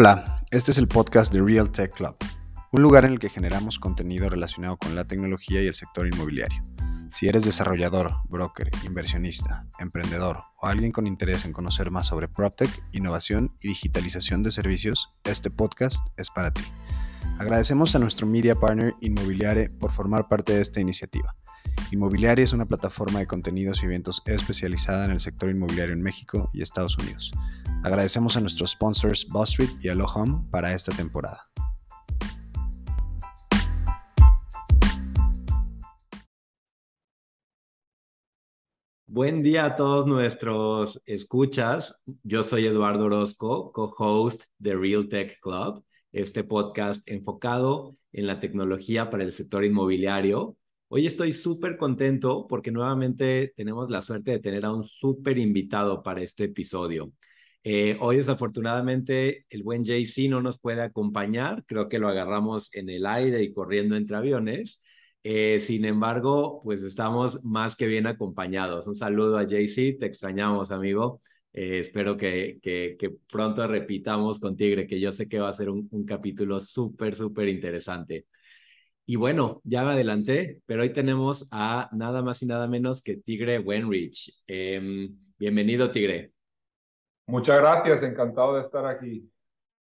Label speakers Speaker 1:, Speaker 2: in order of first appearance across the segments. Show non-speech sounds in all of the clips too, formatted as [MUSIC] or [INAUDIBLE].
Speaker 1: Hola, este es el podcast de Real Tech Club, un lugar en el que generamos contenido relacionado con la tecnología y el sector inmobiliario. Si eres desarrollador, broker, inversionista, emprendedor o alguien con interés en conocer más sobre PropTech, innovación y digitalización de servicios, este podcast es para ti. Agradecemos a nuestro media partner Inmobiliare por formar parte de esta iniciativa. Inmobiliaria es una plataforma de contenidos y eventos especializada en el sector inmobiliario en México y Estados Unidos. Agradecemos a nuestros sponsors Street y Home para esta temporada.
Speaker 2: Buen día a todos nuestros escuchas. Yo soy Eduardo Orozco, co-host de Real Tech Club, este podcast enfocado en la tecnología para el sector inmobiliario Hoy estoy súper contento porque nuevamente tenemos la suerte de tener a un súper invitado para este episodio. Eh, hoy desafortunadamente el buen JC no nos puede acompañar, creo que lo agarramos en el aire y corriendo entre aviones. Eh, sin embargo, pues estamos más que bien acompañados. Un saludo a JC, te extrañamos amigo. Eh, espero que, que, pronto repitamos con Tigre, que yo sé que va a ser un, un capítulo súper, súper interesante. Y bueno, ya me adelanté, pero hoy tenemos a nada más y nada menos que Tigre Wenrich. Em, bienvenido, Tigre.
Speaker 3: Muchas gracias, encantado de estar aquí.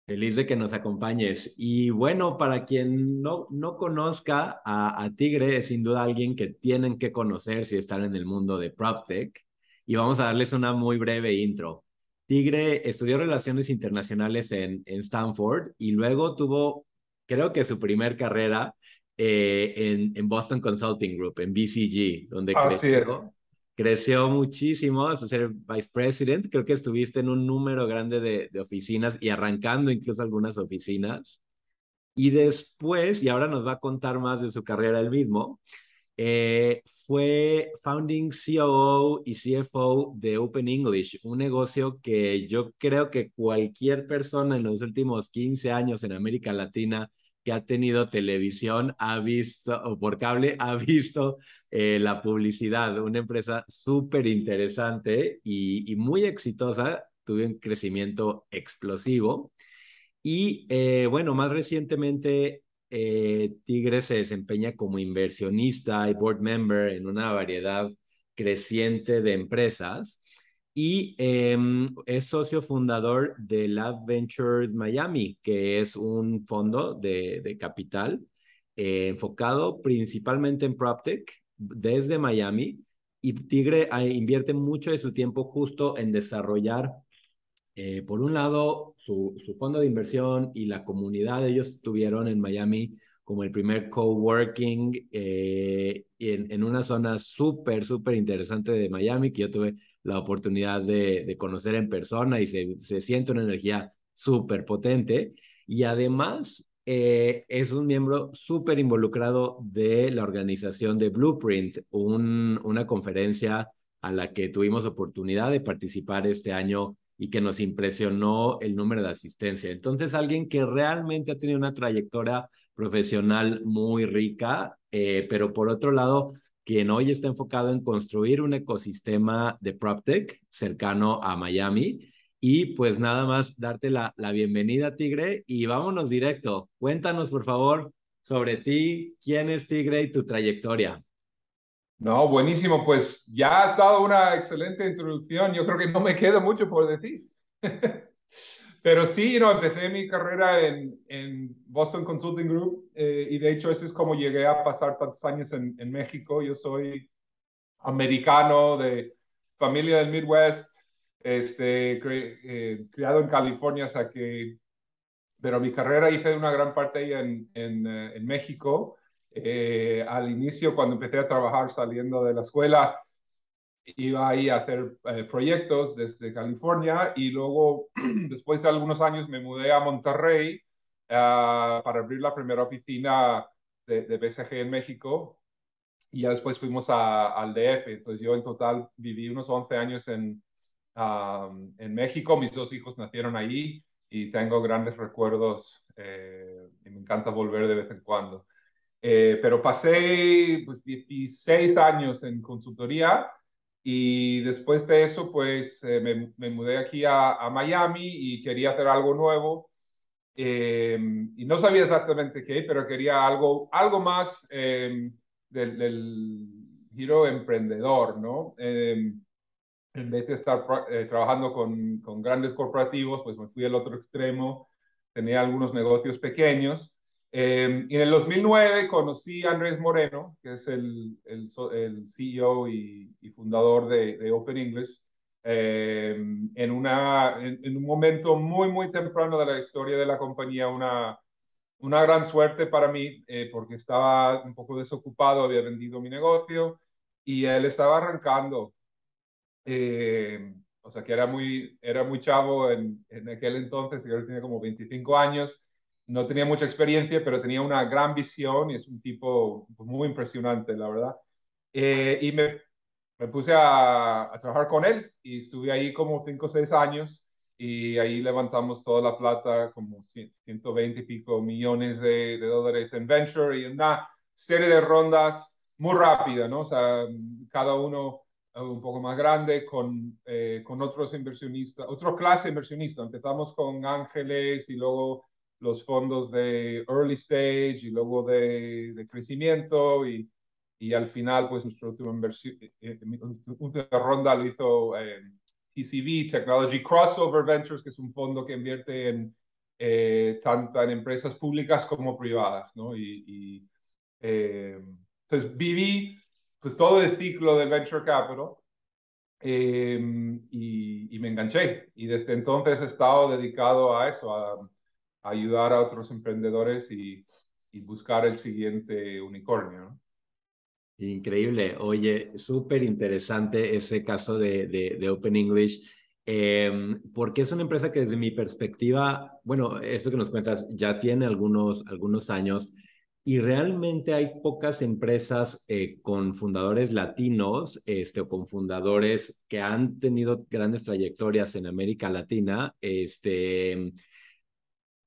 Speaker 2: Feliz de que nos acompañes. Y bueno, para quien no, no conozca a, a, Tigre, es sin duda alguien que tienen que conocer si están en el mundo de PropTech. Y vamos a darles una muy breve intro. Tigre estudió Relaciones Internacionales en, en Stanford y luego tuvo, creo que su primer carrera eh, en, en, Boston Consulting Group, en BCG, donde creció, creció, muchísimo hasta ser vice president. Creo que estuviste en un número grande de, de, oficinas y arrancando incluso algunas oficinas. Y después, y ahora nos va a contar más de su carrera él mismo, eh, fue founding COO y CFO de Open English, un negocio que yo creo que cualquier persona en los últimos 15 años en América Latina que ha tenido televisión, ha visto, o por cable, ha visto eh, la publicidad, una empresa súper interesante y, muy exitosa, tuvo un crecimiento explosivo. Y eh, bueno, más recientemente, eh, Tigre se desempeña como inversionista y board member en una variedad creciente de empresas y em, es socio fundador de Lab Ventures Miami, que es un fondo de, de capital eh, enfocado principalmente en PropTech desde Miami. Y Tigre ah, invierte mucho de su tiempo justo en desarrollar, eh, por un lado, su, su, fondo de inversión y la comunidad. Ellos tuvieron en Miami como el primer coworking eh, en, en una zona súper, súper interesante de Miami, que yo tuve la oportunidad de, de conocer en persona y se, se siente una energía súper potente. Y además eh, es un miembro súper involucrado de la organización de Blueprint, un, una conferencia a la que tuvimos oportunidad de participar este año y que nos impresionó el número de asistencia. Entonces, alguien que realmente ha tenido una trayectoria profesional muy rica, eh, pero por otro lado, quien hoy está enfocado en construir un ecosistema de PropTech cercano a Miami. Y pues nada más darte la, la bienvenida, Tigre, y vámonos directo. Cuéntanos, por favor, sobre ti, quién es Tigre y tu trayectoria.
Speaker 3: No, buenísimo, pues ya has dado una excelente introducción. Yo creo que no me queda mucho por decir. [LAUGHS] Pero sí, no, empecé mi carrera en, Boston Consulting Group eh, y de hecho eso es como llegué a pasar tantos años en, México. Yo soy americano de familia del Midwest, este, eh, criado en California, o pero mi carrera hice una gran parte en, en, eh, en México. al inicio, cuando empecé a trabajar saliendo de la escuela, iba ahí a hacer eh, proyectos desde California y luego, [CLEARS THROAT] después de algunos años, me mudé a Monterrey uh, para abrir la primera oficina de, de, BCG en México y ya después fuimos a, al DF. Entonces yo en total viví unos 11 años en, um, en México, mis dos hijos nacieron allí y tengo grandes recuerdos eh, y me encanta volver de vez en cuando. Eh, pero pasé pues, 16 años en consultoría y después de eso, pues eh, me, me, mudé aquí a, Miami y quería hacer algo nuevo. Em, y no sabía exactamente qué, pero quería algo, algo más em, del, del, giro emprendedor, ¿no? En vez de estar eh, trabajando con, con, grandes corporativos, pues me fui al otro extremo, tenía algunos negocios pequeños. Y en el 2009 conocí a Andrés Moreno, que es el, el, el CEO y, y fundador de, de Open English. Eh, en, una, en, un momento muy, muy temprano de la historia de la compañía, una, una gran suerte para mí, eh, porque estaba un poco desocupado, había vendido mi negocio y él estaba arrancando. Eh, o sea que era muy, era muy chavo en, en aquel entonces, yo tenía como 25 años, no tenía mucha experiencia, pero tenía una gran visión y es un tipo muy impresionante, la verdad. y me me puse a, trabajar con él y estuve ahí como cinco o seis años y ahí levantamos toda la plata, como 120 y pico millones de, dólares en venture y una serie de rondas muy rápidas, ¿no? O sea, cada uno eh, un poco más grande con, eh, con otros inversionistas, otra clase de inversionistas. Empezamos con ángeles y luego los fondos de early stage y luego de, de crecimiento y y al final, pues nuestra última eh, eh, última ronda lo hizo eh, TCV, Technology Crossover Ventures, que es un fondo que invierte en tanto en empresas públicas como privadas, ¿no? Y, entonces viví pues todo el ciclo del venture capital y, y, me enganché. Y desde entonces he estado dedicado a eso, a ayudar a otros emprendedores y, y buscar el siguiente unicornio.
Speaker 2: Increíble. Oye, súper interesante ese caso de, de, Open English, em, porque es una empresa que desde mi perspectiva, bueno, esto que nos cuentas ya tiene algunos, algunos años y realmente hay pocas empresas eh, con fundadores latinos este, o con fundadores que han tenido grandes trayectorias en América Latina. Este,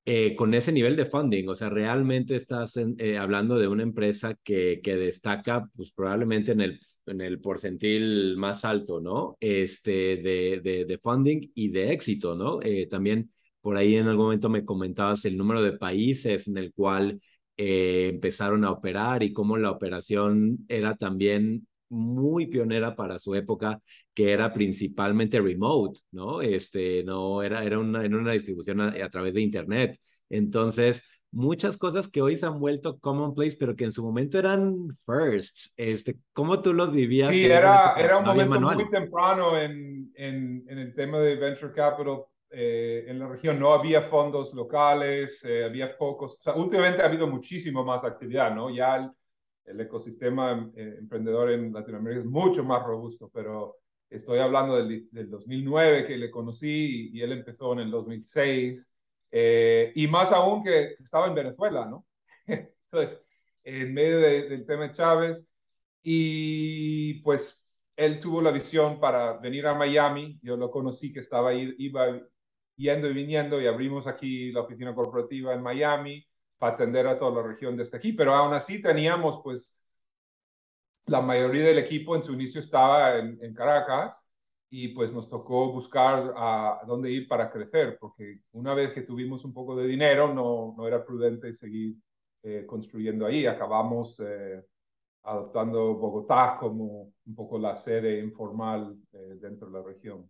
Speaker 2: eh, con ese nivel de funding. O sea, realmente estás eh, hablando de una empresa que, que destaca, pues probablemente en el, en el porcentil más alto, ¿no? Este, de, de, de funding y de éxito, ¿no? Eh, también por ahí en algún momento me comentabas el número de países en el cual empezaron a operar y cómo la operación era también muy pionera para su época, que era principalmente remote, ¿no? Este, no, era, era una, en una distribución a, través de Internet. Entonces, muchas cosas que hoy se han vuelto commonplace, pero que en su momento eran first. Este, ¿Cómo tú los vivías?
Speaker 3: Sí, era, era un momento muy temprano en, en, en, el tema de venture capital. Eh, en la región no había fondos locales, eh, había pocos. O sea, últimamente ha habido muchísimo más actividad, ¿no? Ya el ecosistema eh, emprendedor en Latinoamérica es mucho más robusto, pero estoy hablando del, del 2009 que le conocí y, él empezó en el 2006, eh, y más aún que estaba en Venezuela, ¿no? [LAUGHS] Entonces, en medio del tema de Chávez, y pues él tuvo la visión para venir a Miami, yo lo conocí que estaba iba yendo y viniendo y abrimos aquí la oficina corporativa en Miami, atender a toda la región desde aquí, pero aún así teníamos pues la mayoría del equipo en su inicio estaba en, Caracas y pues nos tocó buscar a, dónde ir para crecer, porque una vez que tuvimos un poco de dinero no, no era prudente seguir eh, construyendo ahí. Acabamos eh, adoptando Bogotá como un poco la sede informal eh, dentro de la región.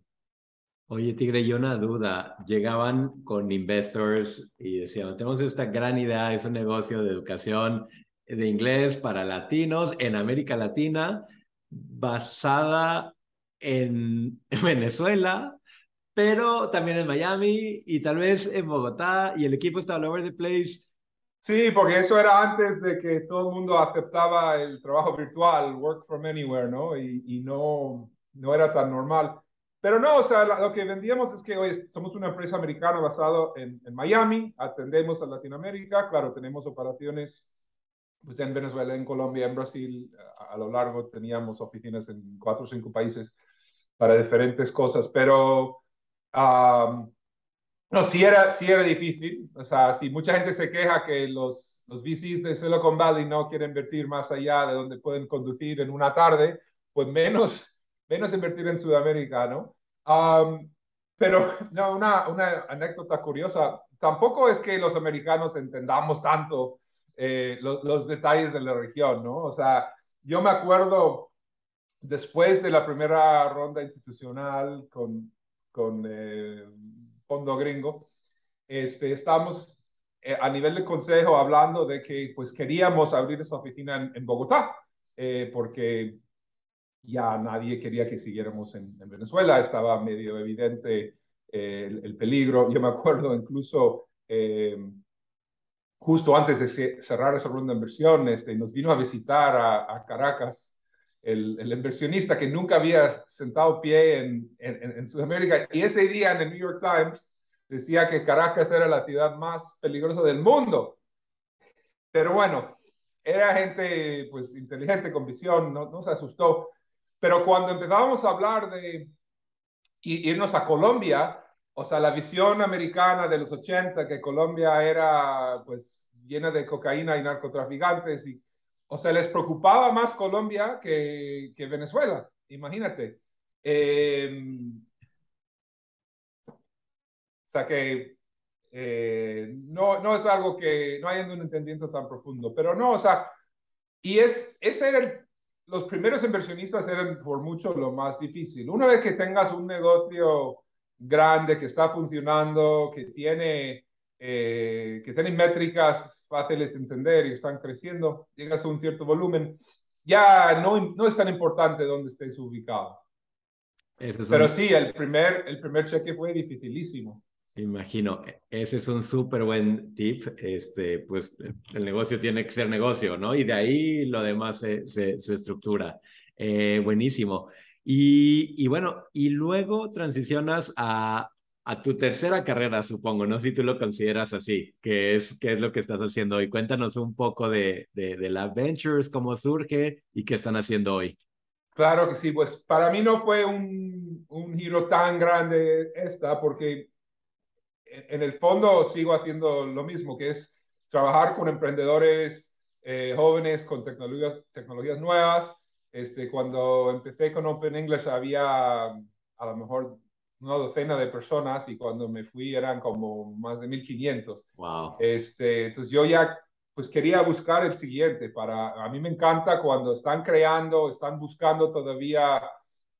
Speaker 2: Oye, Tigre, yo una duda. Llegaban con investors y decían, tenemos esta gran idea, es un negocio de educación de inglés para latinos en América Latina, basada [LAUGHS] en Venezuela, pero también en Miami y tal vez en Bogotá, y el equipo está all over the place.
Speaker 3: Sí, porque eso era antes de que todo el mundo aceptaba el trabajo virtual, work from anywhere, ¿no? Y, y no, no era tan normal. Pero no, o sea, lo que vendíamos es que hoy somos una empresa americana basada en, en, Miami, atendemos a Latinoamérica, claro, tenemos operaciones pues, en Venezuela, en Colombia, en Brasil, a, lo largo teníamos oficinas en cuatro o cinco países para diferentes cosas, pero no, sí era, sí era difícil, o sea, si mucha gente se queja que los, los VCs de Silicon Valley no quieren invertir más allá de donde pueden conducir en una tarde, pues menos, menos invertir en Sudamérica, ¿no? pero [LAUGHS] no, una, una anécdota curiosa, tampoco es que los americanos entendamos tanto eh, los, detalles de la región, ¿no? O sea, yo me acuerdo después de la primera ronda institucional con, con eh, Fondo Gringo, este, estamos eh, a nivel de consejo hablando de que pues queríamos abrir esa oficina en, Bogotá, porque ya nadie quería que siguiéramos en, Venezuela, estaba medio evidente el, peligro. Yo me acuerdo incluso justo antes de cerrar esa ronda de inversión, este, nos vino a visitar a, Caracas el, el, inversionista que nunca había sentado pie en, en, Sudamérica. Y ese día en el New York Times decía que Caracas era la ciudad más peligrosa del mundo. Pero bueno, era gente pues inteligente, con visión, no, no se asustó. Pero cuando empezábamos a hablar de irnos a Colombia, o sea, la visión americana de los 80, que Colombia era pues llena de cocaína y narcotraficantes, y, o sea, les preocupaba más Colombia que, que Venezuela, imagínate. Em, o sea que eh, no, no es algo que, no hay un entendimiento tan profundo, pero no, o sea, y es, ese era el, los primeros inversionistas eran por mucho lo más difícil. Una vez que tengas un negocio grande, que está funcionando, que tiene, eh, que tiene métricas fáciles de entender y están creciendo, llegas a un cierto volumen, ya no, no es tan importante dónde estés ubicado. Pero sí, el primer, el primer cheque fue dificilísimo.
Speaker 2: Imagino, ese es un súper buen tip. Este, pues el negocio tiene que ser negocio, ¿no? Y de ahí lo demás se, se, estructura. Eh, buenísimo. Y, bueno, y luego transicionas a, a tu tercera carrera, supongo, ¿no? Si tú lo consideras así, que es, qué es lo que estás haciendo hoy. Cuéntanos un poco de, de, de la Ventures, cómo surge y qué están haciendo hoy.
Speaker 3: Claro que sí, pues para mí no fue un, un giro tan grande esta, porque en el fondo sigo haciendo lo mismo, que es trabajar con emprendedores eh, jóvenes, con tecnologías, tecnologías nuevas, este, cuando empecé con Open English había a lo mejor una docena de personas y cuando me fui eran como más de 1500.
Speaker 2: Wow.
Speaker 3: Este, entonces yo ya pues quería buscar el siguiente para a mí me encanta cuando están creando, están buscando todavía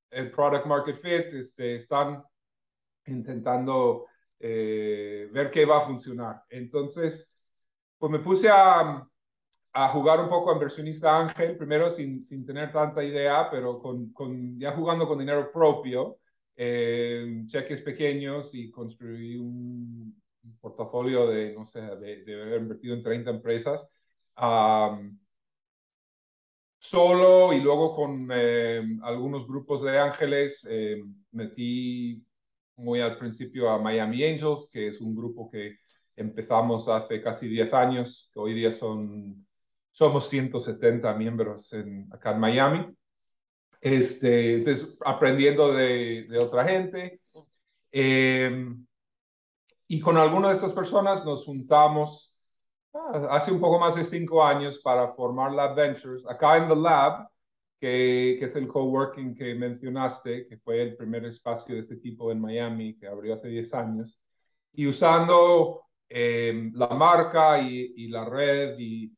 Speaker 3: el product market fit, este, están intentando eh, ver qué va a funcionar. Entonces, pues me puse a, jugar un poco a inversionista ángel, primero sin, sin tener tanta idea, pero con, ya jugando con dinero propio, eh, cheques pequeños y construí un, portafolio de, no sé, de, de, haber invertido en 30 empresas. solo y luego con eh, algunos grupos de ángeles eh, metí muy al principio a Miami Angels, que es un grupo que empezamos hace casi 10 años, que hoy día son somos 170 miembros en, acá en Miami. Este, entonces, aprendiendo de, de otra gente. Eh, y con alguna de estas personas nos juntamos ah, hace un poco más de cinco años para formar Lab Ventures. Acá en The Lab, que, que, es el coworking que mencionaste, que fue el primer espacio de este tipo en Miami, que abrió hace 10 años. Y usando eh, la marca y, y, la red y,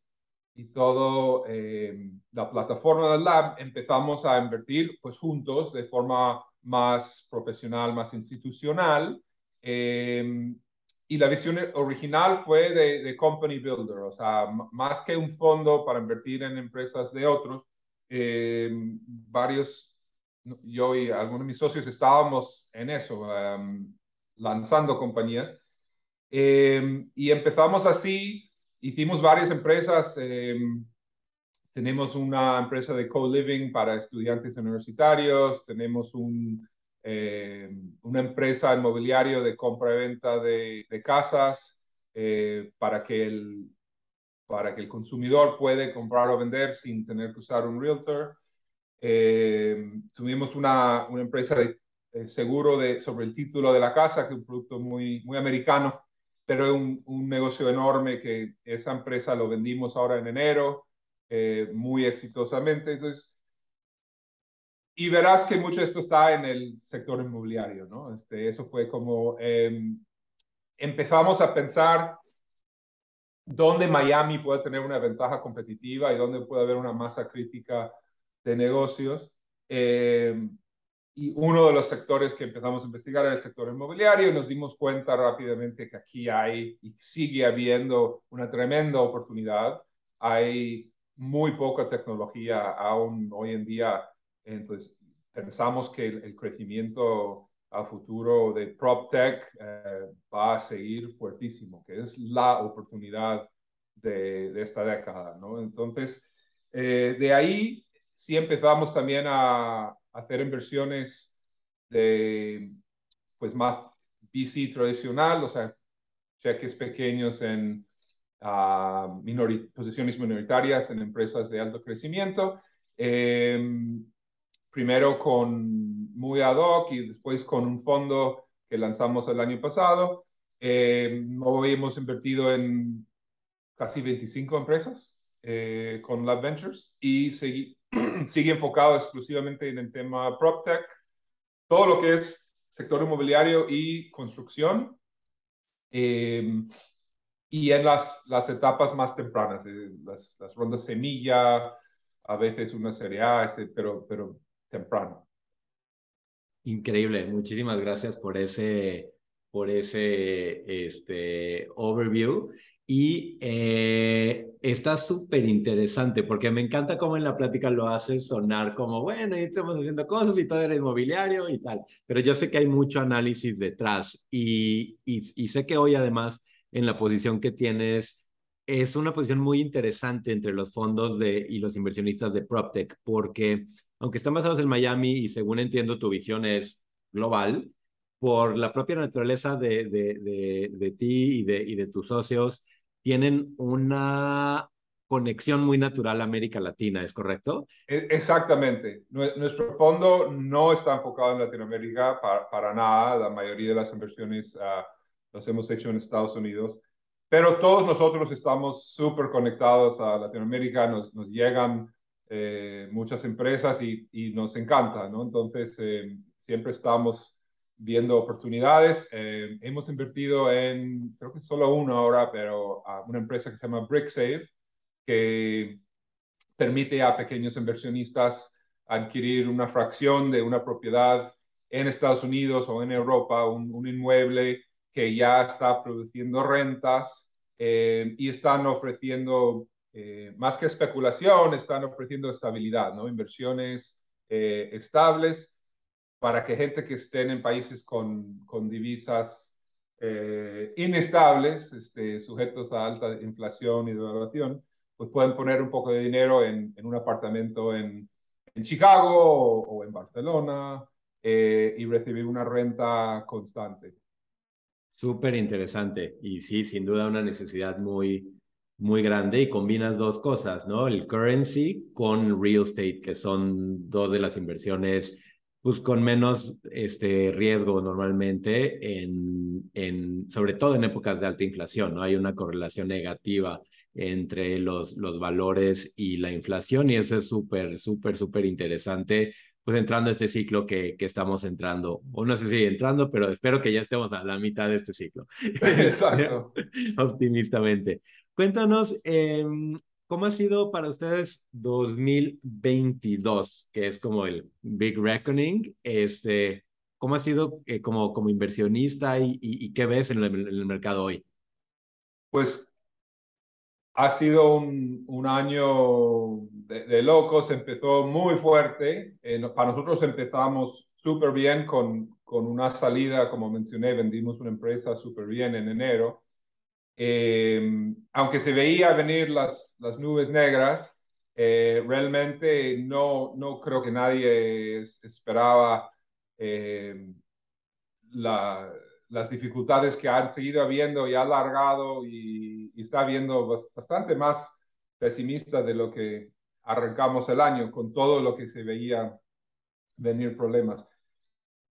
Speaker 3: y todo eh, la plataforma del lab, empezamos a invertir pues juntos de forma más profesional, más institucional. Eh, y la visión original fue de, Company Builder, o sea, más que un fondo para invertir en empresas de otros, eh, varios, yo y algunos de mis socios estábamos en eso, lanzando compañías. y empezamos así hicimos varias empresas. Em, tenemos una empresa de co-living para estudiantes universitarios, tenemos un, em, una empresa inmobiliaria de compra y venta de, casas eh, para, que el, para que el consumidor puede comprar o vender sin tener que usar un realtor. Em, tuvimos una, una empresa de, seguro de, sobre el título de la casa, que es un producto muy, muy americano pero es un, un, negocio enorme que esa empresa lo vendimos ahora en enero, eh, muy exitosamente. Entonces, y verás que mucho de esto está en el sector inmobiliario, ¿no? Este, eso fue como, em, empezamos a pensar dónde Miami puede tener una ventaja competitiva y dónde puede haber una masa crítica de negocios. Eh, y uno de los sectores que empezamos a investigar era el sector inmobiliario y nos dimos cuenta rápidamente que aquí hay y sigue habiendo una tremenda oportunidad. Hay muy poca tecnología aún hoy en día. Entonces, pensamos que el, crecimiento a futuro de PropTech eh, va a seguir fuertísimo, que es la oportunidad de, de esta década, ¿no? Entonces, eh, de ahí sí empezamos también a, hacer inversiones de, pues más VC tradicional, o sea, cheques pequeños en uh, posiciones minoritarias en empresas de alto crecimiento. Em, primero con muy ad hoc y después con un fondo que lanzamos el año pasado. Em, hoy hemos invertido en casi 25 empresas eh, con Lab Ventures y seguimos [CLEARS THROAT] sigue enfocado exclusivamente en el tema PropTech, todo lo que es sector inmobiliario y construcción, em, y en las, las etapas más tempranas, eh, las, las, rondas semilla, a veces una serie A, pero, pero temprano.
Speaker 2: Increíble, muchísimas gracias por ese, por ese este, overview. Y eh, está súper interesante porque me encanta cómo en la plática lo haces sonar como, bueno, y estamos haciendo cosas y todo era inmobiliario y tal. Pero yo sé que hay mucho análisis detrás y, y, sé que hoy además en la posición que tienes es una posición muy interesante entre los fondos de, y los inversionistas de PropTech porque aunque están basados en Miami y según entiendo tu visión es global, por la propia naturaleza de, de, de, de ti y de, y de tus socios, tienen una conexión muy natural a América Latina, ¿es correcto?
Speaker 3: E, exactamente. Nuestro fondo no está enfocado en Latinoamérica para, nada. La mayoría de las inversiones uh, las hemos hecho en Estados Unidos. Pero todos nosotros estamos súper conectados a Latinoamérica, nos, nos llegan eh, muchas empresas y, y, nos encanta, ¿no? Entonces, eh, siempre estamos viendo oportunidades. Eh, hemos invertido en, creo que solo uno ahora, pero una empresa que se llama BrickSave, que permite a pequeños inversionistas adquirir una fracción de una propiedad en Estados Unidos o en Europa, un, inmueble que ya está produciendo rentas eh, y están ofreciendo, eh, más que especulación, están ofreciendo estabilidad, ¿no? inversiones estables para que gente que estén en países con, con divisas eh, inestables, este, sujetos a alta inflación y devaluación, pues pueden poner un poco de dinero en, en un apartamento en, en Chicago o, en Barcelona eh, y recibir una renta constante.
Speaker 2: Súper interesante y sí, sin duda una necesidad muy, muy grande y combinas dos cosas, ¿no? El currency con real estate, que son dos de las inversiones pues con menos este, riesgo normalmente, en, en, sobre todo en épocas de alta inflación, ¿no? Hay una correlación negativa entre los, los valores y la inflación y eso es súper, súper, súper interesante, pues entrando a este ciclo que, que estamos entrando, o no sé si entrando, pero espero que ya estemos a la mitad de este ciclo. [LAUGHS]
Speaker 3: Exacto. [LAUGHS]
Speaker 2: Optimistamente. Cuéntanos, eh, ¿Cómo ha sido para ustedes 2022, que es como el Big Reckoning? Este, ¿Cómo ha sido eh, como, como inversionista y, y, qué ves en el, mercado hoy?
Speaker 3: Pues ha sido un, un año de, locos, empezó muy fuerte. Eh, para nosotros empezamos súper bien con, con una salida, como mencioné, vendimos una empresa súper bien en enero eh, aunque se veía venir las, las nubes negras, eh, realmente no, no creo que nadie esperaba eh, la, las dificultades que han seguido habiendo y ha alargado y, y, está habiendo bastante más pesimista de lo que arrancamos el año con todo lo que se veía venir problemas.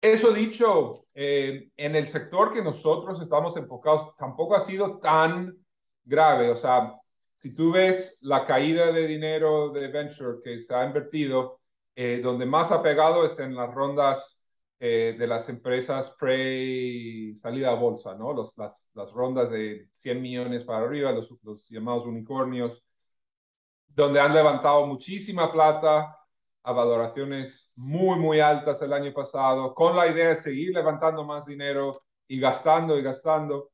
Speaker 3: Eso dicho, eh, en el sector que nosotros estamos enfocados tampoco ha sido tan grave. O sea, si tú ves la caída de dinero de venture que se ha invertido, eh, donde más ha pegado es en las rondas eh, de las empresas pre-salida a bolsa, ¿no? Los, las, las rondas de 100 millones para arriba, los, los llamados unicornios, donde han levantado muchísima plata a valoraciones muy, muy altas el año pasado, con la idea de seguir levantando más dinero y gastando y gastando.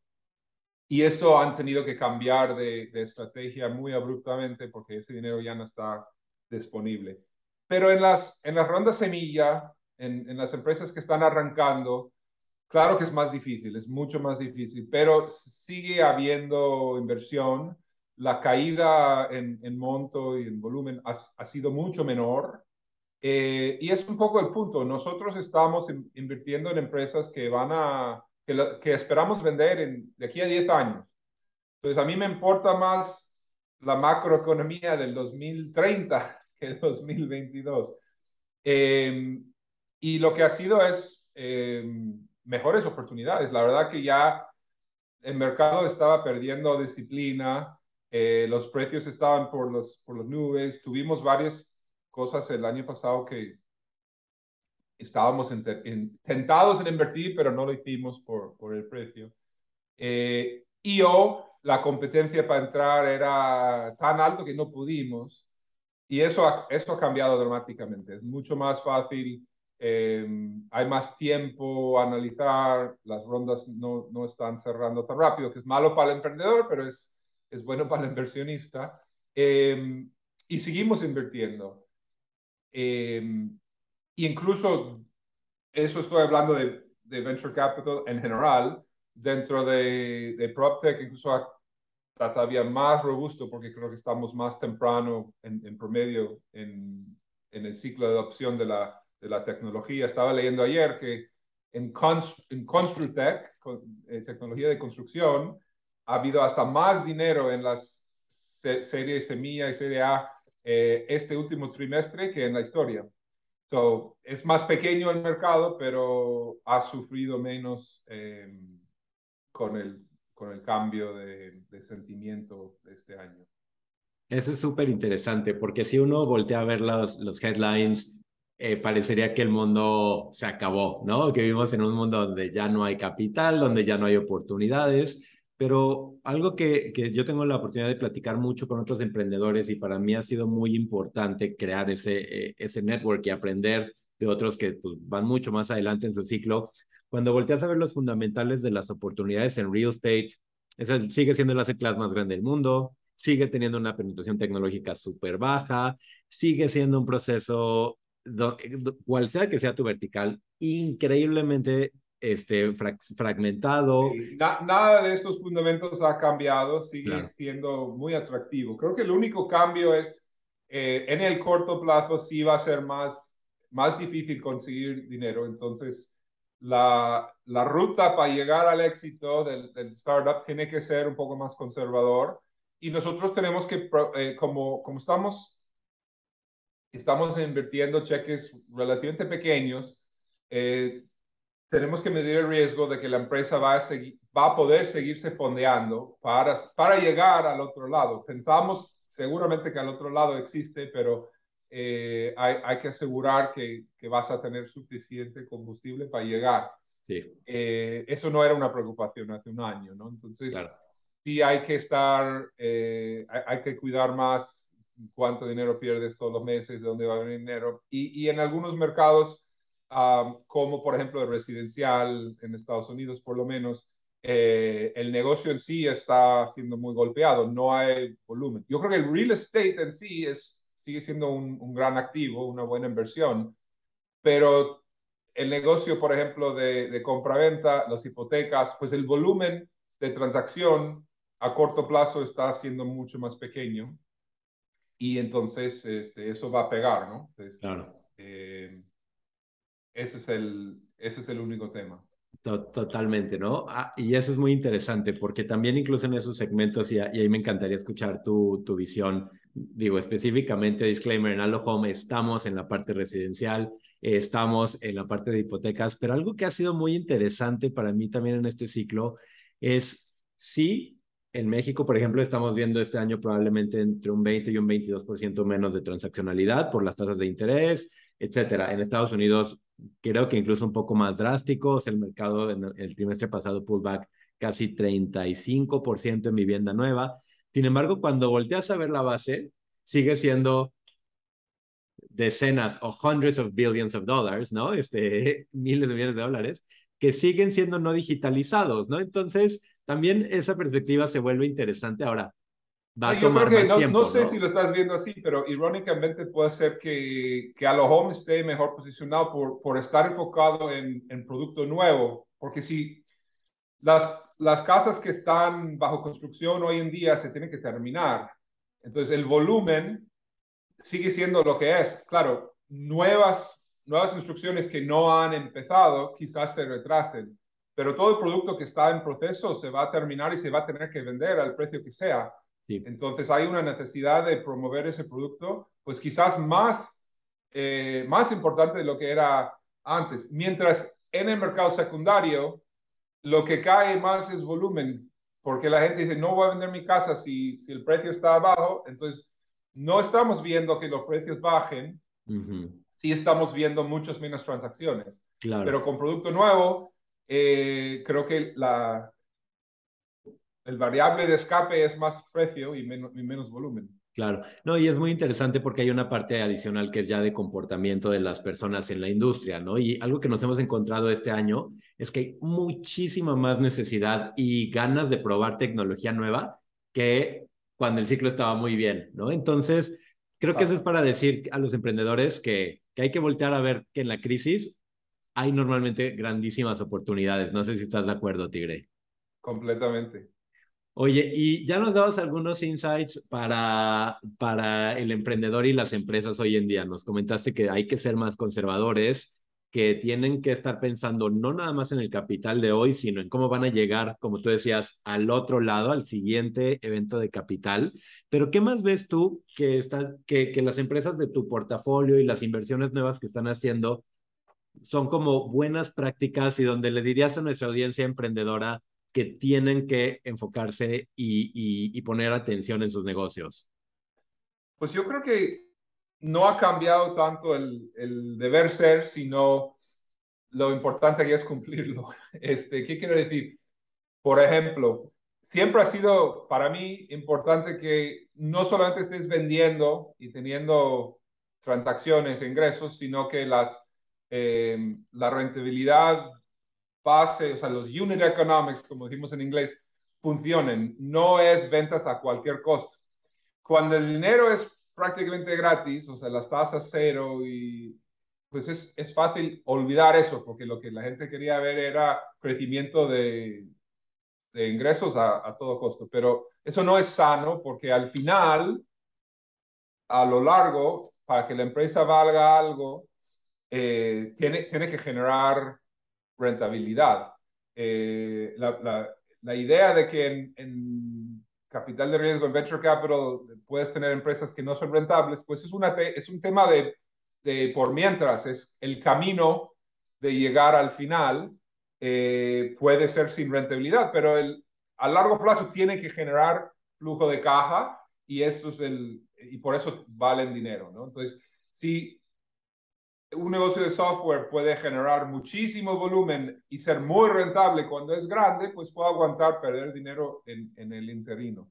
Speaker 3: Y eso han tenido que cambiar de, de estrategia muy abruptamente porque ese dinero ya no está disponible. Pero en las, en las rondas semilla, en, en las empresas que están arrancando, claro que es más difícil, es mucho más difícil, pero sigue habiendo inversión. La caída en, en monto y en volumen ha, ha sido mucho menor. Eh, y es un poco el punto. Nosotros estamos in, invirtiendo en empresas que van a, que, esperamos vender en, de aquí a 10 años. Entonces, a mí me importa más la macroeconomía del 2030 [LAUGHS] que el 2022. Eh, y lo que ha sido es eh, mejores oportunidades. La verdad que ya el mercado estaba perdiendo disciplina, eh, los precios estaban por, los, por las nubes, tuvimos varias cosas el año pasado que estábamos en, en, tentados en invertir, pero no lo hicimos por, por el precio. Eh, y o la competencia para entrar era tan alto que no pudimos. Y eso ha, eso ha cambiado dramáticamente. Es mucho más fácil, eh, hay más tiempo a analizar, las rondas no, no están cerrando tan rápido, que es malo para el emprendedor, pero es, es bueno para el inversionista. Eh, y seguimos invirtiendo. Eh, incluso, eso estoy hablando de, venture capital en general, dentro de, de PropTech, incluso está todavía más robusto porque creo que estamos más temprano en, promedio en, en, el ciclo de adopción de la, de la tecnología. Estaba leyendo ayer que en, Const, en Construtech, con, eh, tecnología de construcción, ha habido hasta más dinero en las series semilla y serie A eh, este último trimestre que en la historia. So, es más pequeño el mercado, pero ha sufrido menos eh, con, el, con el cambio de, de sentimiento de este año.
Speaker 2: Eso es súper interesante, porque si uno voltea a ver los, los headlines, eh, parecería que el mundo se acabó, ¿no? Que vivimos en un mundo donde ya no hay capital, donde ya no hay oportunidades, pero algo que, que yo tengo la oportunidad de platicar mucho con otros emprendedores y para mí ha sido muy importante crear ese, eh, ese network y aprender de otros que pues, van mucho más adelante en su ciclo. Cuando volteas a ver los fundamentales de las oportunidades en real estate, sigue siendo la clase más grande del mundo, sigue teniendo una penetración tecnológica súper baja, sigue siendo un proceso, do, cual sea que sea tu vertical, increíblemente este, fra fragmentado.
Speaker 3: Na nada de estos fundamentos ha cambiado, sigue claro. siendo muy atractivo. Creo que el único cambio es, eh, en el corto plazo sí va a ser más, más difícil conseguir dinero, entonces la, la ruta para llegar al éxito del, del, startup tiene que ser un poco más conservador y nosotros tenemos que, eh, como, como estamos, estamos invirtiendo cheques relativamente pequeños, eh, tenemos que medir el riesgo de que la empresa va a, seguir, va a poder seguirse fondeando para, para llegar al otro lado. Pensamos seguramente que al otro lado existe, pero eh, hay, hay, que asegurar que, que, vas a tener suficiente combustible para llegar.
Speaker 2: Sí.
Speaker 3: Eh, eso no era una preocupación hace un año, ¿no? Entonces, claro. sí hay que estar, eh, hay, hay, que cuidar más cuánto dinero pierdes todos los meses, de dónde va a venir dinero. Y, y en algunos mercados um, como por ejemplo el residencial en Estados Unidos, por lo menos, eh, el negocio en sí está siendo muy golpeado, no hay volumen. Yo creo que el real estate en sí es, sigue siendo un, un gran activo, una buena inversión, pero el negocio, por ejemplo, de, de compra-venta, las hipotecas, pues el volumen de transacción a corto plazo está siendo mucho más pequeño y entonces este, eso va a pegar, ¿no? Entonces,
Speaker 2: claro.
Speaker 3: Eh, ese es el, ese es el único tema.
Speaker 2: Totalmente, ¿no? Ah, y eso es muy interesante porque también incluso en esos segmentos, y, ahí me encantaría escuchar tu, tu visión, digo específicamente, disclaimer, en Allo Home estamos en la parte residencial, estamos en la parte de hipotecas, pero algo que ha sido muy interesante para mí también en este ciclo es, sí, en México, por ejemplo, estamos viendo este año probablemente entre un 20 y un 22% menos de transaccionalidad por las tasas de interés, etcétera. En Estados Unidos creo que incluso un poco más drásticos. El mercado en el trimestre pasado pullback casi 35% en vivienda nueva. Sin embargo, cuando volteas a ver la base, sigue siendo decenas o hundreds of billions of dollars, ¿no? Este, [LAUGHS] miles de millones de dólares, que siguen siendo no digitalizados, ¿no? Entonces, también esa perspectiva se vuelve interesante. Ahora, va a tomar más
Speaker 3: no,
Speaker 2: tiempo,
Speaker 3: no sé si lo estás viendo así, pero irónicamente puede ser que, que a lo home esté mejor posicionado por, por estar enfocado en, en producto nuevo, porque si las, las casas que están bajo construcción hoy en día se tienen que terminar, entonces el volumen sigue siendo lo que es. Claro, nuevas, nuevas instrucciones que no han empezado quizás se retrasen, pero todo el producto que está en proceso se va a terminar y se va a tener que vender al precio que sea. Entonces hay una necesidad de promover ese producto, pues quizás más, eh, más importante de lo que era antes. Mientras en el mercado secundario, lo que cae más es volumen, porque la gente dice, no voy a vender mi casa si, si el precio está abajo, entonces no estamos viendo que los precios bajen, sí estamos viendo muchas menos transacciones. Pero con producto nuevo, eh, creo que la, el variable de escape es más precio y menos, y menos volumen.
Speaker 2: Claro, no, y es muy interesante porque hay una parte adicional que es ya de comportamiento de las personas en la industria, ¿no? Y algo que nos hemos encontrado este año es que hay muchísima más necesidad y ganas de probar tecnología nueva que cuando el ciclo estaba muy bien, ¿no? Entonces, creo que eso es para decir a los emprendedores que, que hay que voltear a ver que en la crisis hay normalmente grandísimas oportunidades. No sé si estás de acuerdo, Tigre.
Speaker 3: Completamente.
Speaker 2: Oye, y ya nos dabas algunos insights para, para el emprendedor y las empresas hoy en día. Nos comentaste que hay que ser más conservadores, que tienen que estar pensando no nada más en el capital de hoy, sino en cómo van a llegar, como tú decías, al otro lado, al siguiente evento de capital. Pero ¿qué más ves tú que, está, que, que las empresas de tu portafolio y las inversiones nuevas que están haciendo son como buenas prácticas y donde le dirías a nuestra audiencia emprendedora que tienen que enfocarse y, y, y poner atención en sus negocios?
Speaker 3: Pues yo creo que no ha cambiado tanto el, el, deber ser, sino lo importante que es cumplirlo. [LAUGHS] Este, ¿Qué quiero decir? Por ejemplo, siempre ha sido para mí importante que no solamente estés vendiendo y teniendo transacciones, ingresos, sino que las, eh, la rentabilidad base, o sea, los unit economics, como decimos en inglés, funcionen. No es ventas a cualquier costo. Cuando el dinero es prácticamente gratis, o sea, las tasas cero y pues es, es fácil olvidar eso, porque lo que la gente quería ver era crecimiento de, de ingresos a, a, todo costo. Pero eso no es sano porque al final, a lo largo, para que la empresa valga algo, eh, tiene, tiene que generar rentabilidad. Eh, la, la, la, idea de que en, en capital de riesgo, en venture capital, puedes tener empresas que no son rentables, pues es, una es un tema de, de, por mientras, es el camino de llegar al final, eh, puede ser sin rentabilidad, pero el, a largo plazo tiene que generar flujo de caja y esto es el, y por eso valen dinero, ¿no? Entonces, si un negocio de software puede generar muchísimo volumen y ser muy rentable cuando es grande, pues puede aguantar perder dinero en, en el interino.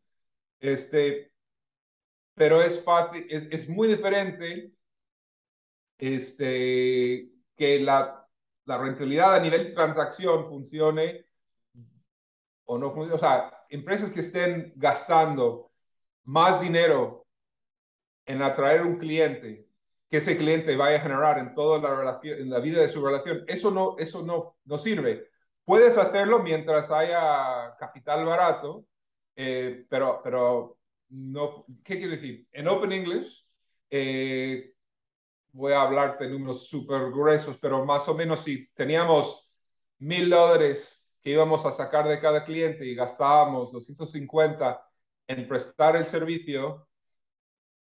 Speaker 3: Este, pero es fácil, es, es muy diferente este, que la, la rentabilidad a nivel de transacción funcione o no funcione. O sea, empresas que estén gastando más dinero en atraer un cliente que ese cliente vaya a generar en toda la relación, en la vida de su relación, eso no, eso no, no sirve. Puedes hacerlo mientras haya capital barato, eh, pero, pero no, ¿qué quiere decir? En Open English, eh, voy a hablarte de números súper gruesos, pero más o menos si teníamos mil dólares que íbamos a sacar de cada cliente y gastábamos 250 en prestar el servicio,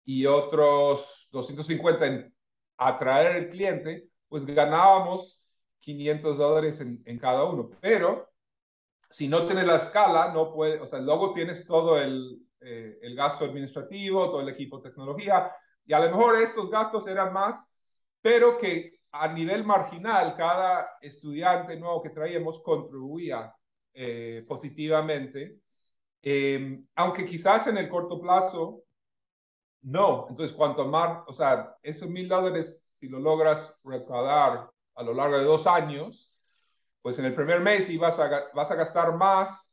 Speaker 3: y otros 250 en atraer el cliente, pues ganábamos 500 dólares en, en, cada uno. Pero si no tienes la escala, no puede, o sea, luego tienes todo el, eh, el gasto administrativo, todo el equipo de tecnología, y a lo mejor estos gastos eran más pero que a nivel marginal cada estudiante nuevo que traíamos contribuía eh, positivamente, eh, aunque quizás en el corto plazo no. Entonces, cuanto más, o sea, esos mil dólares, si lo logras recaudar a lo largo de dos años, pues en el primer mes vas a, gastar más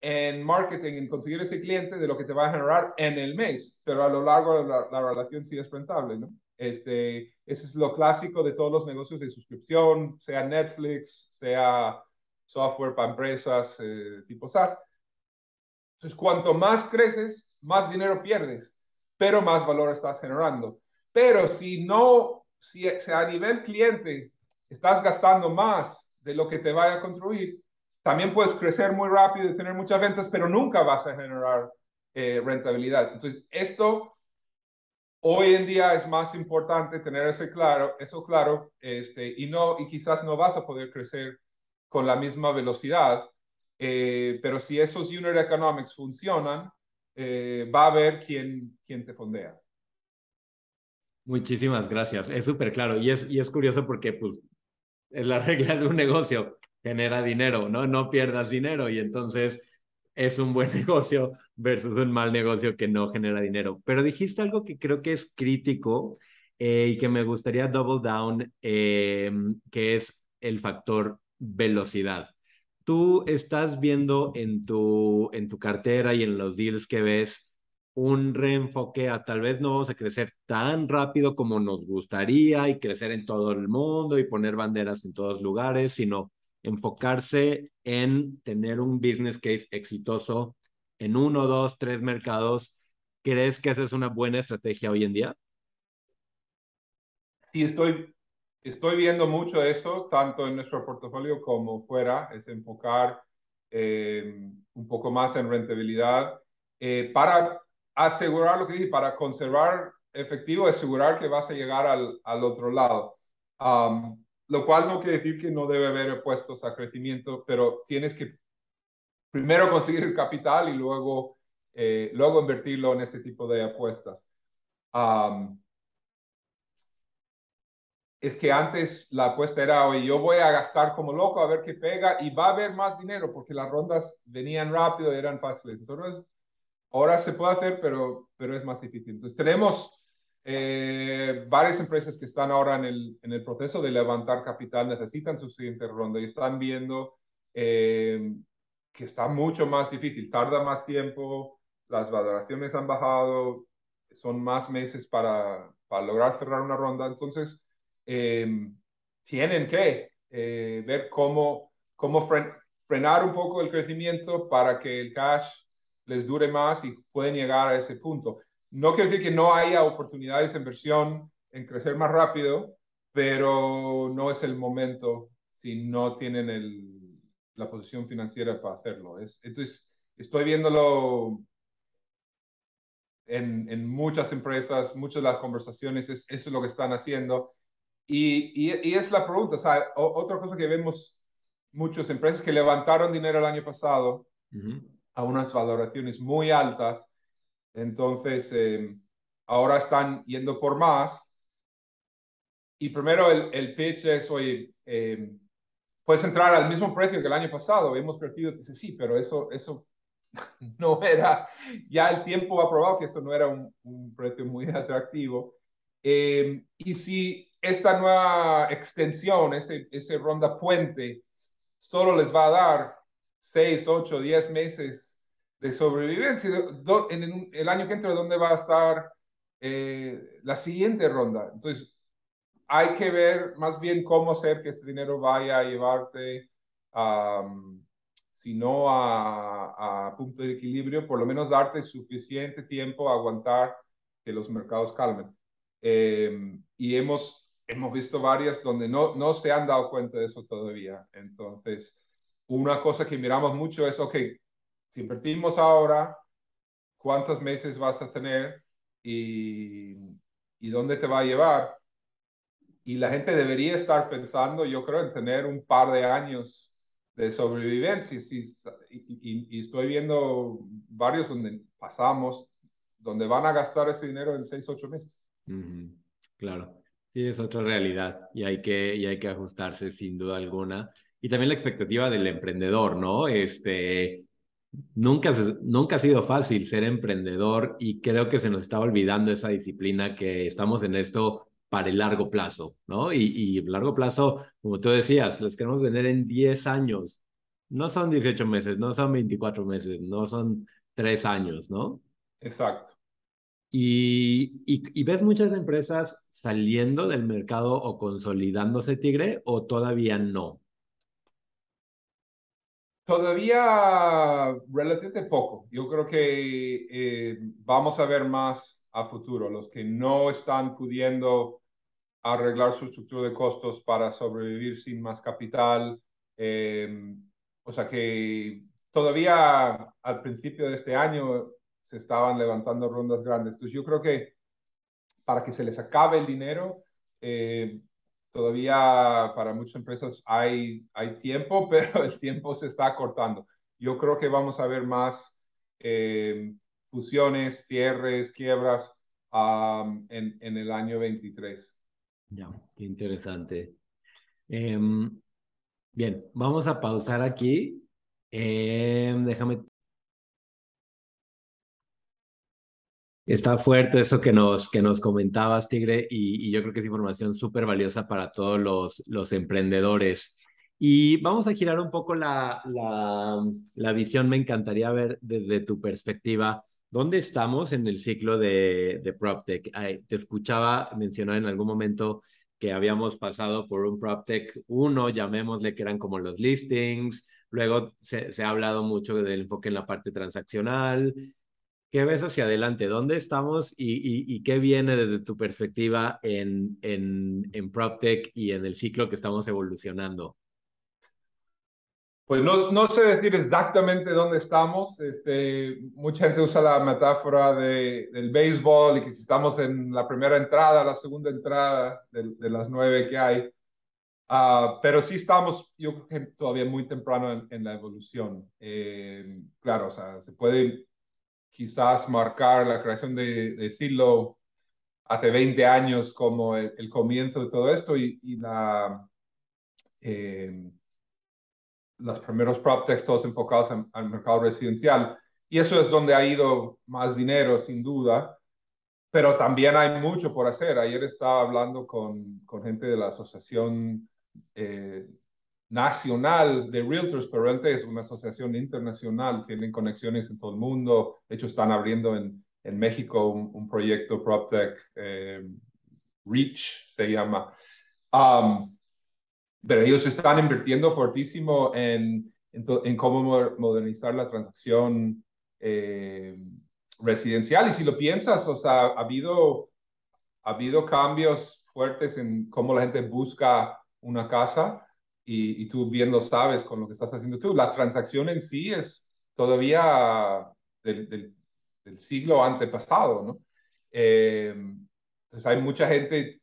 Speaker 3: en marketing, en conseguir ese cliente de lo que te va a generar en el mes, pero a lo largo de la, relación sí es rentable, ¿no? Este, ese es lo clásico de todos los negocios de suscripción, sea Netflix, sea software para empresas eh, tipo SaaS. Entonces, cuanto más creces, más dinero pierdes, pero más valor estás generando. Pero si no, si, si a nivel cliente estás gastando más de lo que te vaya a construir, también puedes crecer muy rápido y tener muchas ventas, pero nunca vas a generar eh, rentabilidad. Entonces, esto hoy en día es más importante tener ese claro, eso claro, este, y, no, y quizás no vas a poder crecer con la misma velocidad, eh, pero si esos unit economics funcionan, eh, va a haber quien, quien te fondea.
Speaker 2: Muchísimas gracias. Es súper claro y es, y es curioso porque pues, es la [LAUGHS] regla de un negocio genera dinero, ¿no? No pierdas dinero y entonces es un buen [LAUGHS] negocio versus un mal negocio que no genera dinero. Pero dijiste algo que creo que es crítico eh, y que me gustaría double down, em, que es el factor velocidad. Tú estás viendo en tu, en tu cartera y en los deals que ves un reenfoque a tal vez no vamos a crecer tan rápido como nos gustaría y crecer en todo el mundo y poner banderas en todos lugares, sino enfocarse en tener un business case exitoso en uno, dos, tres mercados. ¿Crees que esa es una buena estrategia hoy en día?
Speaker 3: Sí, estoy, estoy viendo mucho eso, tanto en nuestro portafolio como fuera, es enfocar eh, un poco más en rentabilidad eh, para asegurar lo que dije, para conservar efectivo, asegurar que vas a llegar al, al otro lado. Um, lo cual no quiere decir que no debe haber puestos a crecimiento, pero tienes que primero conseguir el capital y luego, eh, luego invertirlo en este tipo de apuestas. Es que antes la apuesta era, oye, yo voy a gastar como loco a ver qué pega y va a haber más dinero porque las rondas venían rápido eran fáciles. Entonces, ahora se puede hacer, pero, pero es más difícil. Entonces, tenemos eh, varias empresas que están ahora en el, en el proceso de levantar capital necesitan su siguiente ronda y están viendo eh, que está mucho más difícil, tarda más tiempo, las valoraciones han bajado, son más meses para, para lograr cerrar una ronda. Entonces, eh, tienen que ver cómo, cómo frenar un poco el crecimiento para que el cash les dure más y pueden llegar a ese punto. No quiere decir que no haya oportunidades de inversión en crecer más rápido, pero no es el momento si no tienen el, la posición financiera para hacerlo. Es, entonces, estoy viéndolo en, en, muchas empresas, muchas de las conversaciones, es, eso es lo que están haciendo. Y, y, es la pregunta, o sea, otra cosa que vemos muchas empresas que levantaron dinero el año pasado a unas valoraciones muy altas entonces, eh, ahora están yendo por más. Y primero el, el pitch es, oye, eh, puedes entrar al mismo precio que el año pasado. Hemos crecido. Dice, sí, pero eso, eso [LAUGHS] no era, ya el tiempo ha probado que eso no era un, un precio muy [LAUGHS] atractivo. Eh, y si esta nueva extensión, ese, ese ronda puente, solo les va a dar 6, 8, 10 meses de sobrevivencia. en el año que entra, ¿dónde va a estar eh, la siguiente ronda? Entonces, hay que ver más bien cómo hacer que este dinero vaya a llevarte, no a, a, punto de equilibrio, por lo menos darte suficiente tiempo a aguantar que los mercados calmen. Em, y hemos, hemos visto varias donde no, no se han dado cuenta de eso todavía. Entonces, una cosa que miramos mucho es, ok, si invertimos ahora, ¿cuántos meses vas a tener y, y dónde te va a llevar? Y la gente debería estar pensando, yo creo, en tener un par de años de sobrevivencia. y, estoy viendo varios donde pasamos, donde van a gastar ese dinero en seis, ocho meses.
Speaker 2: Claro. Sí, es otra realidad y hay que, y hay que ajustarse sin duda alguna. Y también la expectativa del emprendedor, ¿no? Este, nunca, nunca ha sido fácil ser emprendedor y creo que se nos está olvidando esa disciplina que estamos en esto para el largo plazo, ¿no? Y, y largo plazo, como tú decías, les queremos vender en 10 años. No son 18 meses, no son 24 meses, no son 3 años, ¿no?
Speaker 3: Exacto.
Speaker 2: Y, y, y ves muchas empresas saliendo del mercado o consolidándose, Tigre, o todavía no?
Speaker 3: Todavía relativamente poco. Yo creo que eh, vamos a ver más a futuro. Los que no están pudiendo arreglar su estructura de costos para sobrevivir sin más capital. Eh, o sea que todavía al principio de este año se estaban levantando rondas grandes. Entonces yo creo que para que se les acabe el dinero. Eh, todavía para muchas empresas hay, hay tiempo, [LAUGHS] pero el tiempo se está acortando. Yo creo que vamos a ver más eh, fusiones, cierres, quiebras en, en, el año 23.
Speaker 2: Ya, qué interesante. Em, bien, vamos a pausar aquí. Em, déjame Está fuerte eso que nos, que nos comentabas, Tigre, y, yo creo que es información súper valiosa para todos los, los emprendedores. Y vamos a girar un poco la, la, visión. Me encantaría ver desde tu perspectiva, ¿dónde estamos en el ciclo de, de PropTech? te escuchaba mencionar en algún momento que habíamos pasado por un PropTech 1, llamémosle que eran como los listings, luego se, se ha hablado mucho del enfoque en la parte transaccional, ¿Qué ves hacia adelante? ¿Dónde estamos y, y, qué viene desde tu perspectiva en, en, en PropTech y en el ciclo que estamos evolucionando?
Speaker 3: Pues no, no sé decir exactamente dónde estamos. Este, mucha gente usa la metáfora de, del béisbol y que si estamos en la primera entrada, la segunda entrada de, de las nueve que hay. Uh, pero sí estamos, yo creo que todavía muy temprano en, en la evolución. Eh, claro, o sea, se puede quizás marcar la creación de, de Silo hace 20 años como el, comienzo de todo esto y, la, eh, los primeros prop textos enfocados al mercado residencial. Y eso es donde ha ido más dinero, sin duda, pero también hay mucho por hacer. Ayer estaba hablando con, con gente de la Asociación eh, nacional de realtors, pero antes es una asociación internacional, tienen conexiones en todo el mundo. De hecho, están abriendo en, en México un, proyecto PropTech, eh, Reach se llama. Um, pero ellos están invirtiendo fuertísimo en, en, cómo modernizar la transacción eh, residencial. Y si lo piensas, o sea, ha habido, ha habido cambios fuertes en cómo la gente busca una casa y, tú bien lo sabes con lo que estás haciendo tú, la transacción en sí es todavía del, del, siglo antepasado, ¿no? Eh, entonces hay mucha gente,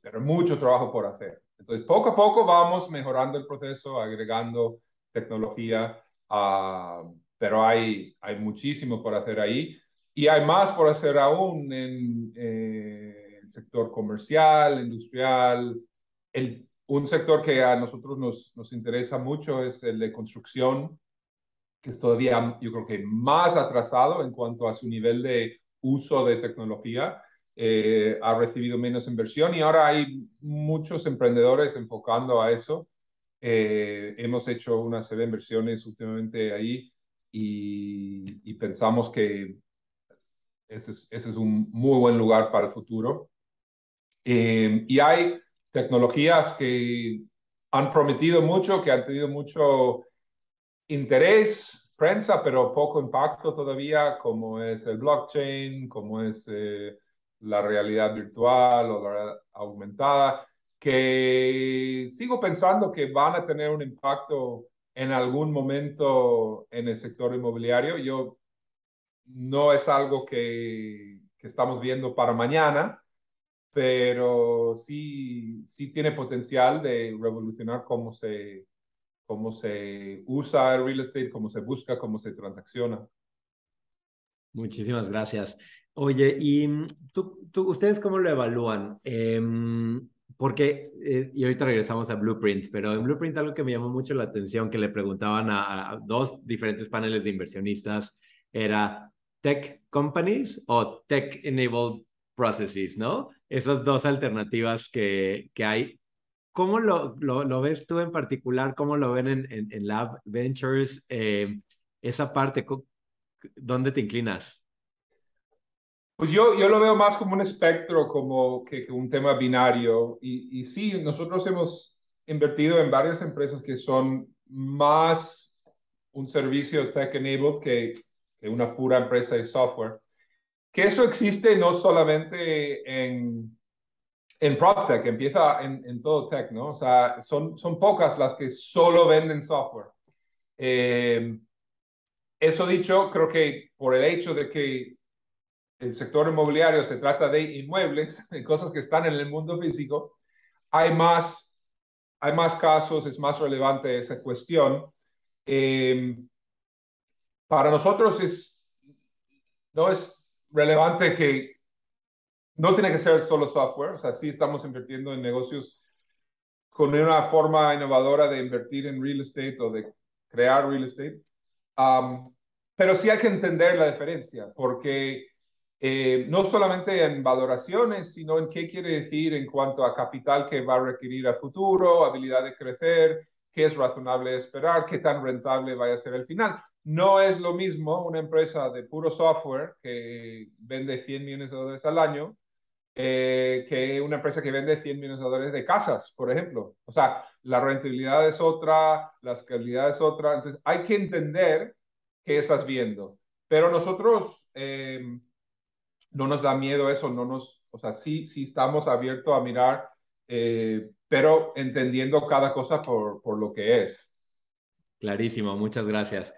Speaker 3: pero mucho trabajo por hacer. Entonces poco a poco vamos mejorando el proceso, agregando tecnología, uh, pero hay, hay muchísimo por hacer ahí y hay más por hacer aún en eh, el sector comercial, industrial, el un sector que a nosotros nos, nos interesa mucho es el de construcción, que es todavía, yo creo que más atrasado en cuanto a su nivel de uso de tecnología. Eh, ha recibido menos inversión y ahora hay muchos emprendedores enfocando a eso. Eh, hemos hecho una serie de inversiones últimamente ahí y, pensamos que ese es, ese es, un muy buen lugar para el futuro. Eh, y hay tecnologías que han prometido mucho, que han tenido mucho interés, prensa, pero poco impacto todavía, como es el blockchain, como es eh, la realidad virtual o la realidad aumentada, que sigo pensando que van a tener un impacto en algún momento en el sector inmobiliario. Yo no es algo que, que estamos viendo para mañana, pero sí, sí tiene potencial de revolucionar cómo se, cómo se usa el real estate, cómo se busca, cómo se transacciona.
Speaker 2: Muchísimas gracias. Oye, ¿y mm, tú, tú, ustedes cómo lo evalúan? Eh, porque, eh, y ahorita regresamos a Blueprint, pero en Blueprint algo que me llamó mucho la atención, que le preguntaban a, a dos diferentes paneles de inversionistas, era tech companies o tech enabled processes, ¿no? Esas dos alternativas que, que hay. ¿Cómo lo, lo, lo, ves tú en particular? ¿Cómo lo ven en, en, en Lab Ventures? Eh, esa parte, ¿dónde te inclinas?
Speaker 3: Pues yo, yo lo veo más como un espectro, como que, un tema binario. Y, y, sí, nosotros hemos invertido en varias empresas que son más un servicio tech-enabled que, una pura empresa de software. Que eso existe no solamente en, en PropTech, empieza en, en, todo tech, ¿no? O sea, son, son pocas las que solo venden software. Eh, eso dicho, creo que por el hecho de que el sector inmobiliario se trata de inmuebles, [LAUGHS] de cosas que están en el mundo físico, hay más, hay más casos, es más relevante esa cuestión. Eh, para nosotros es, no es relevante que no tiene que ser solo software, o sea, sí estamos invirtiendo en negocios con una forma innovadora de invertir en real estate o de crear real estate. Pero sí hay que entender la diferencia, porque eh, no solamente en valoraciones, sino en qué quiere decir en cuanto a capital que va a requerir a futuro, habilidad de crecer, qué es razonable esperar, qué tan rentable vaya a ser el final. No es lo mismo una empresa de puro software que vende 100 millones de dólares al año eh, que una empresa que vende 100 millones de dólares de casas, por ejemplo. O sea, la rentabilidad es otra, las calidades es otra. Entonces, hay que entender qué estás viendo. Pero nosotros... Eh, no nos da miedo eso, no nos, o sea, sí, sí estamos abiertos a mirar, eh, pero entendiendo cada cosa por, por lo que es.
Speaker 2: Clarísimo, muchas gracias.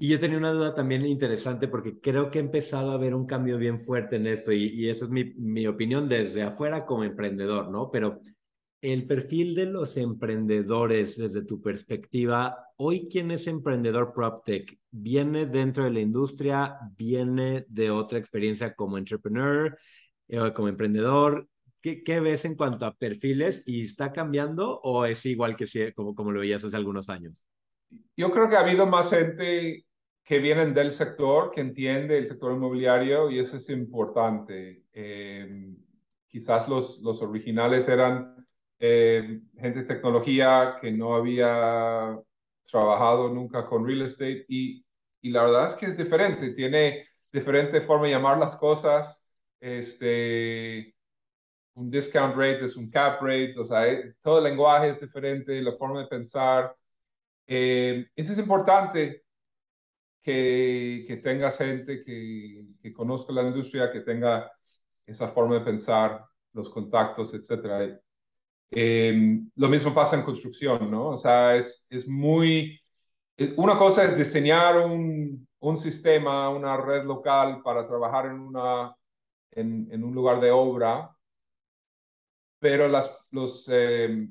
Speaker 2: Y yo tenía una duda también interesante porque creo que he empezado a ver un cambio bien fuerte en esto y, y eso es mi, mi opinión desde afuera como emprendedor, ¿no? Pero el perfil de los emprendedores desde tu perspectiva, hoy quién es emprendedor PropTech, viene dentro de la industria, viene de otra experiencia como entrepreneur, eh, como emprendedor. ¿Qué, ¿Qué, ves en cuanto a perfiles y está cambiando o es igual que si, como, como lo veías hace algunos años?
Speaker 3: Yo creo que ha habido más gente que vienen del sector, que entiende el sector inmobiliario y eso es importante. Eh, quizás los, los originales eran eh, gente de tecnología que no había trabajado nunca con real estate y, y la verdad es que es diferente, tiene diferente forma de llamar las cosas, este, un discount rate es un cap rate, o sea, eh, todo el lenguaje es diferente, la forma de pensar. Eh, eso es importante que, que tengas gente que, conozca la industria, que tenga esa forma de pensar, los contactos, etcétera. Eh, lo mismo pasa en construcción, ¿no? O sea, es, es muy... Eh, una cosa es diseñar un, un sistema, una red local para trabajar en, una, en, un lugar de obra, pero los, eh,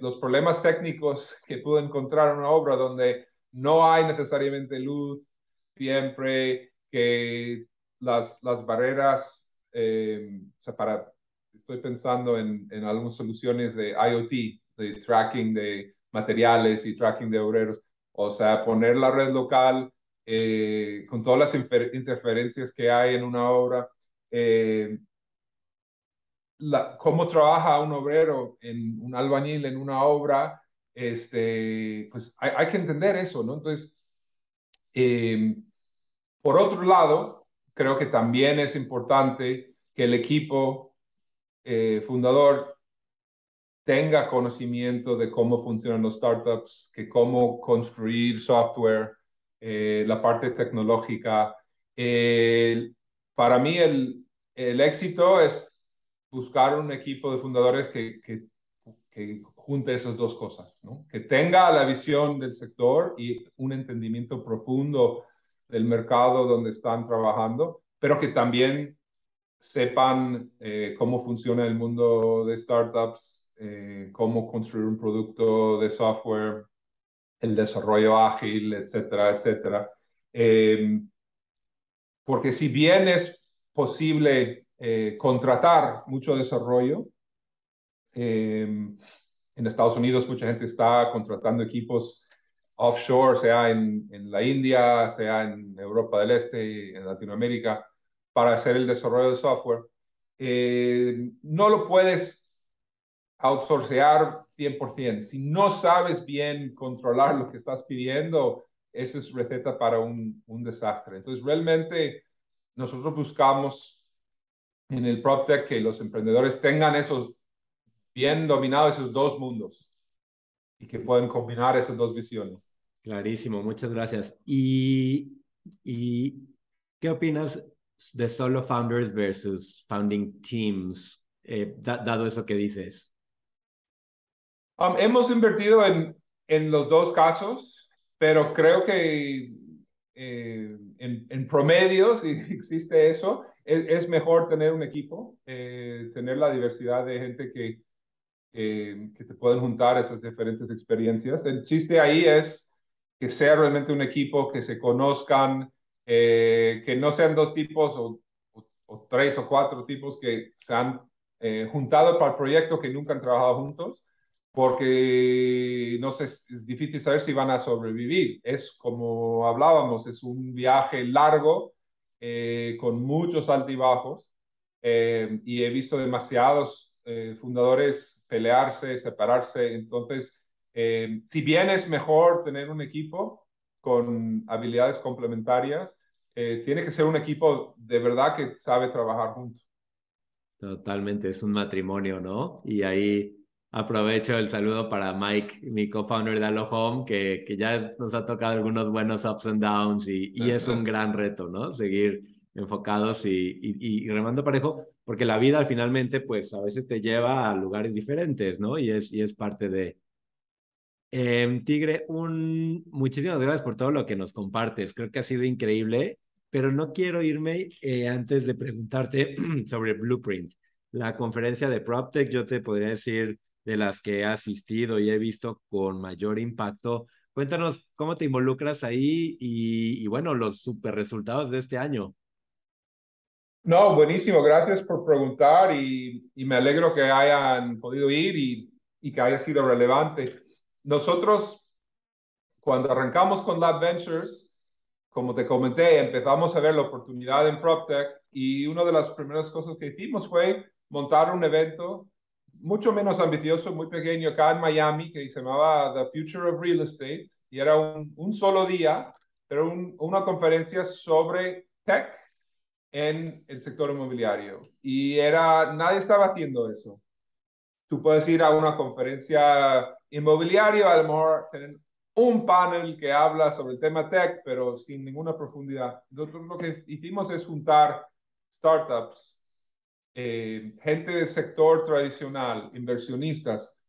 Speaker 3: los problemas técnicos [LAUGHS] que puedo encontrar en una obra donde no hay necesariamente luz siempre, que las, las barreras, eh, o para estoy pensando en, en algunas soluciones de IoT, de tracking de materiales y tracking de obreros. O sea, poner la red local eh, con todas las interferencias que hay en una obra. Eh, la, cómo trabaja un obrero, en un albañil en una obra, este, pues hay, hay que entender eso, ¿no? Entonces, eh, por otro lado, creo que también es importante que el equipo eh, fundador tenga conocimiento de cómo funcionan los startups, que cómo construir software, eh, la parte tecnológica. Para mí el, el, éxito es buscar un equipo de fundadores que, que junte esas dos cosas, ¿no? que tenga la visión del sector y un entendimiento profundo del mercado donde están trabajando, pero que también sepan eh, cómo funciona el mundo de startups, eh, cómo construir un producto de software, el desarrollo ágil, etcétera, etcétera. Eh, porque si vienes posible eh, contratar mucho desarrollo. En Estados Unidos mucha gente está contratando equipos offshore, sea en, en, la India, sea en Europa del Este, en Latinoamérica, para hacer el desarrollo de software. Eh, no lo puedes outsourcear 100%. Si no sabes bien controlar lo que estás pidiendo, esa es receta para un, un desastre. Entonces, realmente nosotros buscamos en el PropTech que los emprendedores tengan esos bien dominados esos dos mundos y que pueden combinar esas dos visiones.
Speaker 2: Clarísimo, muchas gracias. ¿Y, y qué opinas de solo founders versus founding teams, eh, dado eso que dices?
Speaker 3: Um, hemos invertido en, en los dos casos, pero creo que eh, en, en, promedio, si [LAUGHS] existe eso, es, mejor tener un equipo, eh, tener la diversidad de gente que, que te pueden juntar esas diferentes experiencias. El chiste ahí es que sea realmente un equipo, que se conozcan, eh, que no sean dos tipos o, tres o cuatro tipos que se han eh, juntado para el proyecto que nunca han trabajado juntos, porque no sé, es difícil saber si van a sobrevivir. Es como hablábamos, es un viaje largo eh, con muchos altibajos y he visto demasiados fundadores pelearse, separarse, entonces, si bien es mejor tener un equipo con habilidades complementarias, eh, tiene que ser un equipo de verdad que sabe trabajar juntos.
Speaker 2: Totalmente, es un matrimonio, ¿no? Y ahí aprovecho el saludo para Mike, mi co-founder de Allo Home, que, que ya nos ha tocado algunos buenos ups and downs y, y es un gran reto, ¿no? Seguir enfocados y, y, y, remando parejo, porque la vida finalmente, pues a veces te lleva a lugares diferentes, ¿no? Y es, y es parte de... Eh, Tigre, un... muchísimas gracias por todo lo que nos compartes. Creo que ha sido increíble pero no quiero irme eh, antes de preguntarte [CLEARS THROAT] sobre Blueprint. La conferencia de PropTech, yo te podría decir de las que he asistido y he visto con mayor impacto. Cuéntanos cómo te involucras ahí y, y bueno, los super resultados de este año.
Speaker 3: No, buenísimo. Gracias por preguntar y, y me alegro que hayan podido ir y, y, que haya sido relevante. Nosotros, cuando arrancamos con Lab Ventures, como te comenté, empezamos a ver la oportunidad en PropTech y una de las primeras cosas que hicimos fue montar un evento mucho menos ambicioso, muy pequeño acá en Miami, que se llamaba The Future of Real Estate y era un, un solo día, pero una conferencia sobre tech en el sector inmobiliario. Y era, nadie estaba haciendo eso. Tú puedes ir a una conferencia inmobiliaria, a lo mejor un panel que habla sobre el tema tech, pero sin ninguna profundidad. Nosotros lo que hicimos es juntar startups, eh, gente del sector tradicional, inversionistas,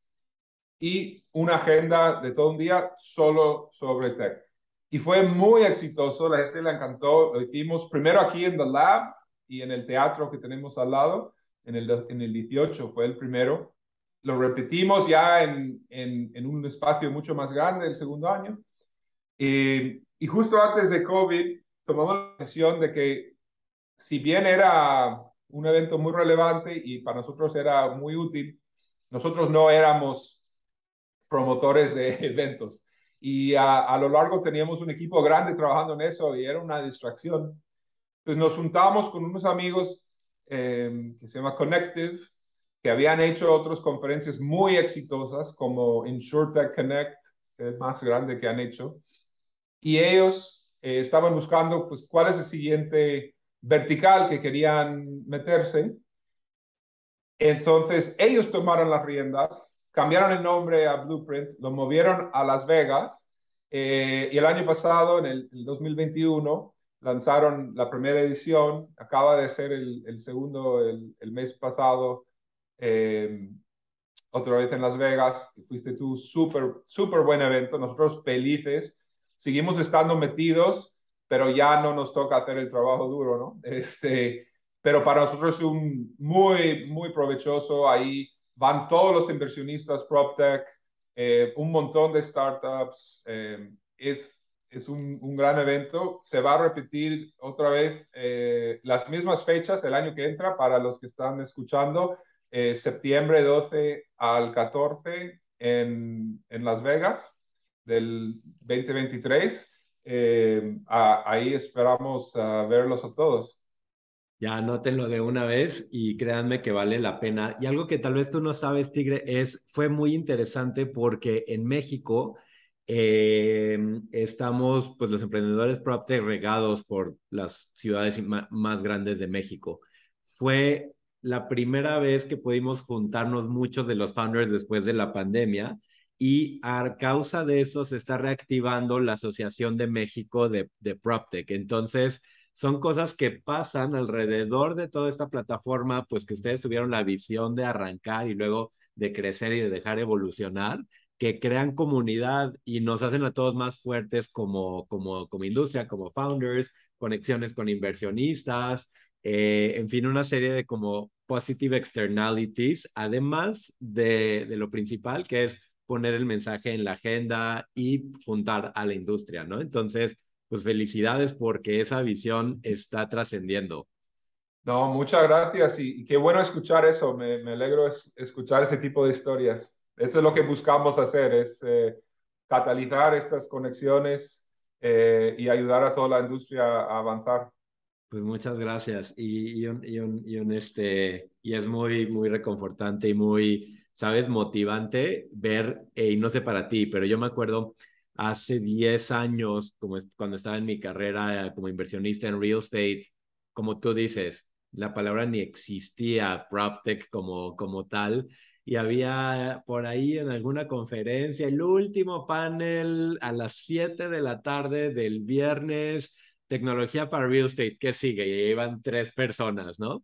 Speaker 3: y una agenda de todo un día solo sobre tech. Y fue muy exitoso, la gente le encantó. Lo hicimos primero aquí en The Lab y en el teatro que tenemos al lado, en el, en el 18 fue el primero lo repetimos ya en, en, un espacio mucho más grande el segundo año. y justo antes de COVID tomamos la decisión de que si bien era un evento muy relevante y para nosotros era muy útil, nosotros no éramos promotores de [LAUGHS] eventos. Y a, lo largo teníamos un equipo grande trabajando en eso y era una distracción. Entonces nos juntamos con unos amigos eh, que se llama Connective, que habían hecho otras conferencias muy exitosas como InsurTech Connect, el más grande que han hecho, y ellos eh, estaban buscando pues cuál es el siguiente vertical que querían meterse. Entonces ellos tomaron las riendas, cambiaron el nombre a Blueprint, lo movieron a Las Vegas eh, y el año pasado, en el, 2021, lanzaron la primera edición, acaba de ser el, el segundo el, el mes pasado eh, otra vez en Las Vegas, fuiste tú, súper, súper buen evento, nosotros felices, seguimos estando metidos, pero ya no nos toca hacer el trabajo duro, ¿no? [LAUGHS] Este, pero para nosotros es un muy, muy provechoso, ahí van todos los inversionistas, PropTech, eh, un montón de startups, eh, es, es un, un, gran evento. Se va a repetir otra vez eh, las mismas fechas el año que entra para los que están escuchando. Eh, septiembre 12 al 14 en, en Las Vegas del 2023. Eh, ahí esperamos verlos a todos.
Speaker 2: Ya anótenlo de una vez y créanme que vale la pena. Y algo que tal vez tú no sabes, Tigre, es, fue muy interesante porque en México eh, estamos, pues los emprendedores PropTech regados por las ciudades más grandes de México. Fue la primera vez que pudimos juntarnos muchos de los founders después de la pandemia y a causa de eso se está reactivando la Asociación de México de, de PropTech. Entonces, son cosas que pasan alrededor de toda esta plataforma, pues que ustedes tuvieron la visión de arrancar y luego de crecer y de dejar evolucionar, que crean comunidad y nos hacen a todos más fuertes como, como, como industria, como founders, conexiones con inversionistas, eh, en fin, una serie de como positive externalities, además de, de lo principal, que es poner el mensaje en la agenda y juntar a la industria, ¿no? Entonces, pues felicidades porque esa visión está trascendiendo.
Speaker 3: No, muchas gracias y, qué bueno escuchar eso. Me, me, alegro escuchar ese tipo de historias. Eso es lo que buscamos hacer, es eh, catalizar estas conexiones eh, y ayudar a toda la industria a avanzar.
Speaker 2: Pues muchas gracias y, y, un, y, un, y, un, este, y es muy, muy reconfortante y muy, sabes, motivante ver, y no sé para ti, pero yo me acuerdo hace 10 años, como cuando estaba en mi carrera como inversionista en real estate, como tú dices, la palabra ni existía, PropTech como, como tal, y había por ahí en alguna conferencia el último panel a las 7 de la tarde del viernes, tecnología para real estate, ¿qué sigue? Y iban tres personas, ¿no?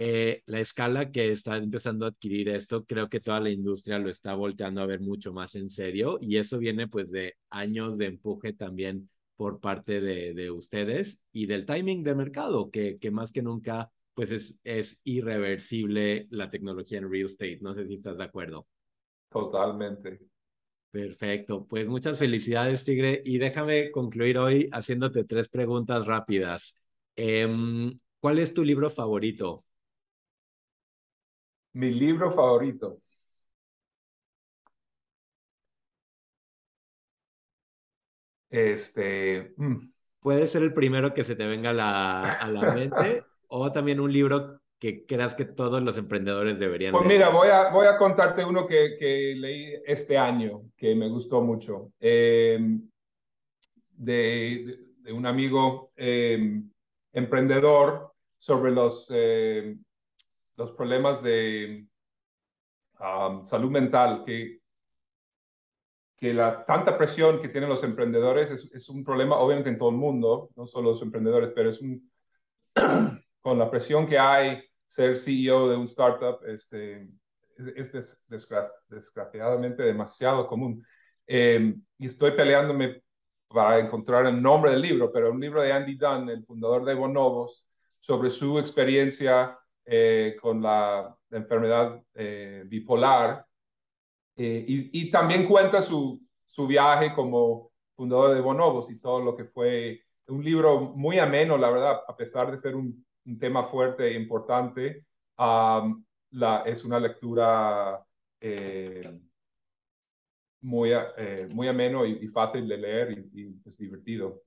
Speaker 2: Eh, la escala que está empezando a adquirir esto, creo que toda la industria lo está volteando a ver mucho más en serio y eso viene pues de años de empuje también por parte de, de ustedes y del timing de mercado, que, que más que nunca pues es, es irreversible la tecnología en real estate. No sé si estás de acuerdo.
Speaker 3: Totalmente.
Speaker 2: Perfecto, pues muchas felicidades, Tigre. Y déjame concluir hoy haciéndote tres preguntas rápidas. Em, ¿Cuál es tu libro favorito?
Speaker 3: Mi libro favorito. Este. Mm.
Speaker 2: Puede ser el primero que se te venga a la, a la [LAUGHS] mente o también un libro que creas que todos los emprendedores deberían
Speaker 3: Pues mira, voy a, voy a contarte uno que, que leí este año que me gustó mucho. Em, de, de, un amigo em, emprendedor sobre los em, los problemas de um, salud mental, que, que la tanta presión que tienen los emprendedores es, es, un problema obviamente en todo el mundo, no solo los emprendedores, pero es un, [CLEARS THROAT] con la presión que hay, ser CEO de un startup este, es, es desgraciadamente demasiado común. Eh, y estoy peleándome para encontrar el nombre del libro, pero un libro de Andy Dunn, el fundador de Bonobos, sobre su experiencia eh, con la, enfermedad eh, bipolar eh, y, y, también cuenta su, su viaje como fundador de Bonobos y todo lo que fue un libro muy ameno, la verdad, a pesar de ser un, un tema fuerte e importante, um, la, es una lectura muy, muy ameno y, y, fácil de leer y, y pues, divertido.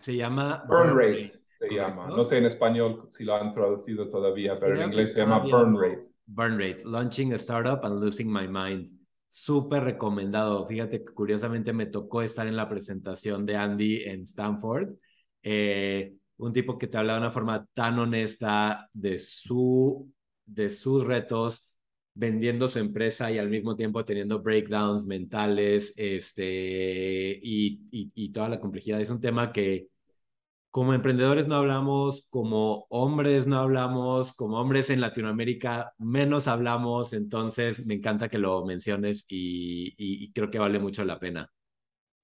Speaker 2: Se llama
Speaker 3: Burn Rate se llama. No sé en español si lo han traducido todavía, pero en inglés se llama Burn Rate.
Speaker 2: Burn Rate, Launching a Startup and Losing My Mind. Súper recomendado. Fíjate que curiosamente me tocó estar en la presentación de Andy en Stanford. Eh, un tipo que te habla de una forma tan honesta de, su, de sus retos, vendiendo su empresa y al mismo tiempo teniendo breakdowns mentales este, y, y, y toda la complejidad. Es un tema que como emprendedores no hablamos, como hombres no hablamos, como hombres en Latinoamérica menos hablamos, entonces me encanta que lo menciones y, creo que vale mucho la pena.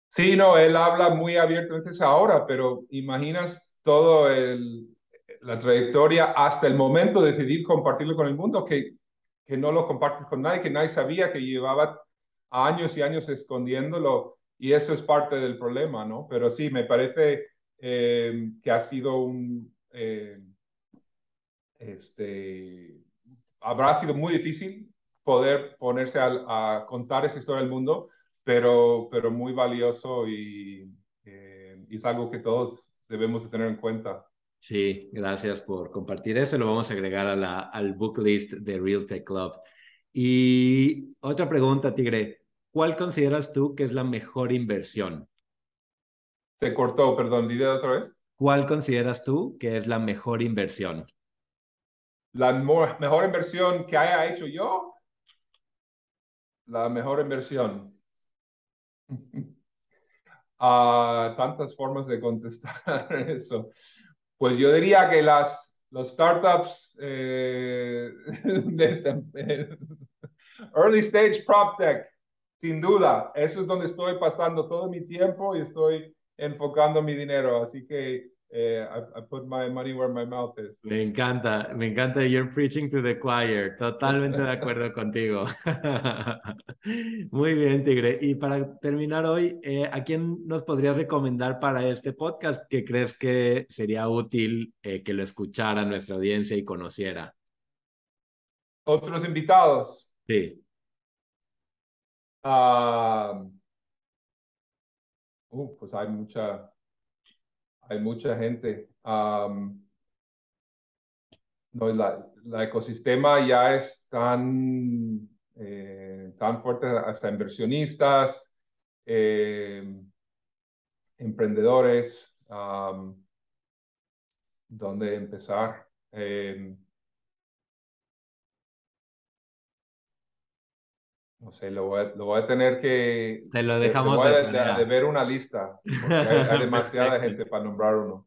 Speaker 3: Sí, no, él habla muy abiertamente ahora, pero imaginas todo la trayectoria hasta el momento de decidir compartirlo con el mundo, que, que no lo compartes con nadie, que nadie sabía, que llevaba años y años escondiéndolo y eso es parte del problema, ¿no? Pero sí, me parece eh, que ha sido un, eh, este, habrá sido muy difícil poder ponerse a, contar esa historia al mundo, pero, pero muy valioso y, eh, y es algo que todos debemos de tener en cuenta.
Speaker 2: Sí, gracias por compartir eso. Lo vamos a agregar a la, al book list de Real Tech Club. Y otra pregunta, Tigre. ¿Cuál consideras tú que es la mejor inversión?
Speaker 3: Se cortó, perdón, dile otra vez.
Speaker 2: ¿Cuál consideras tú que es la mejor inversión?
Speaker 3: La mejor inversión que haya hecho yo. La mejor inversión. [LAUGHS] Ah, tantas formas de contestar [LAUGHS] eso. Pues yo diría que las startups eh, de, [LAUGHS] early stage prop tech, sin duda, eso es donde estoy pasando todo mi tiempo y estoy enfocando mi dinero. Así que eh, I, put my money where my mouth is.
Speaker 2: Me encanta, me encanta. You're preaching to the choir. Totalmente de acuerdo [LAUGHS] contigo. Muy bien, Tigre. Y para terminar hoy, eh, ¿a quién nos podrías recomendar para este podcast que crees que sería útil eh, que lo escuchara nuestra audiencia y conociera?
Speaker 3: Otros invitados.
Speaker 2: Sí.
Speaker 3: Ah, pues hay mucha, hay mucha gente. no, la, la, ecosistema ya es tan, eh, tan fuerte hasta inversionistas, eh, emprendedores, dónde empezar. Eh, no sé, lo voy, a, lo voy a tener que...
Speaker 2: Te lo dejamos
Speaker 3: de, ver una lista, porque hay, [LAUGHS] demasiada gente para nombrar uno.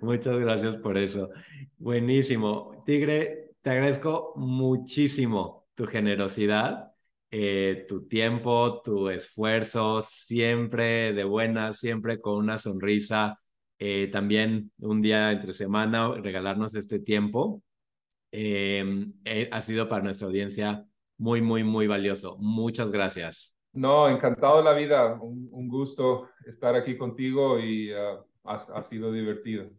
Speaker 2: Muchas gracias por eso. Buenísimo. Tigre, te agradezco muchísimo tu generosidad, eh, tu tiempo, tu esfuerzo, siempre de buena, siempre con una sonrisa. Eh, también un día entre semana regalarnos este tiempo. Eh, ha sido para nuestra audiencia muy, muy, muy valioso. Muchas gracias.
Speaker 3: No, encantado de la vida. Un, gusto estar aquí contigo y uh, ha, sido divertido.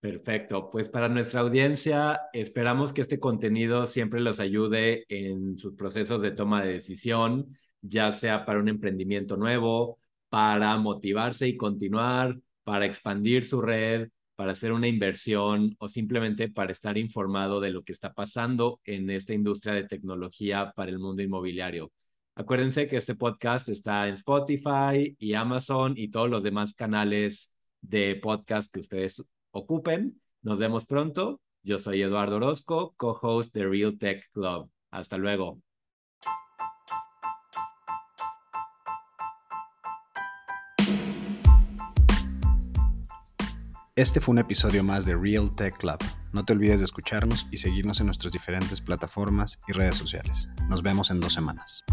Speaker 2: Perfecto. Pues para nuestra audiencia, esperamos que este contenido siempre los ayude en sus procesos de toma de decisión, ya sea para un emprendimiento nuevo, para motivarse y continuar, para expandir su red, para hacer una inversión o simplemente para estar informado de lo que está pasando en esta industria de tecnología para el mundo inmobiliario. Acuérdense que este podcast está en Spotify y Amazon y todos los demás canales de podcast que ustedes ocupen. Nos vemos pronto. Yo soy Eduardo Orozco, co-host de Real Tech Club. Hasta luego.
Speaker 1: Este fue un episodio más de Real Tech Club. No te olvides de escucharnos y seguirnos en nuestras diferentes plataformas y redes sociales. Nos vemos en dos semanas.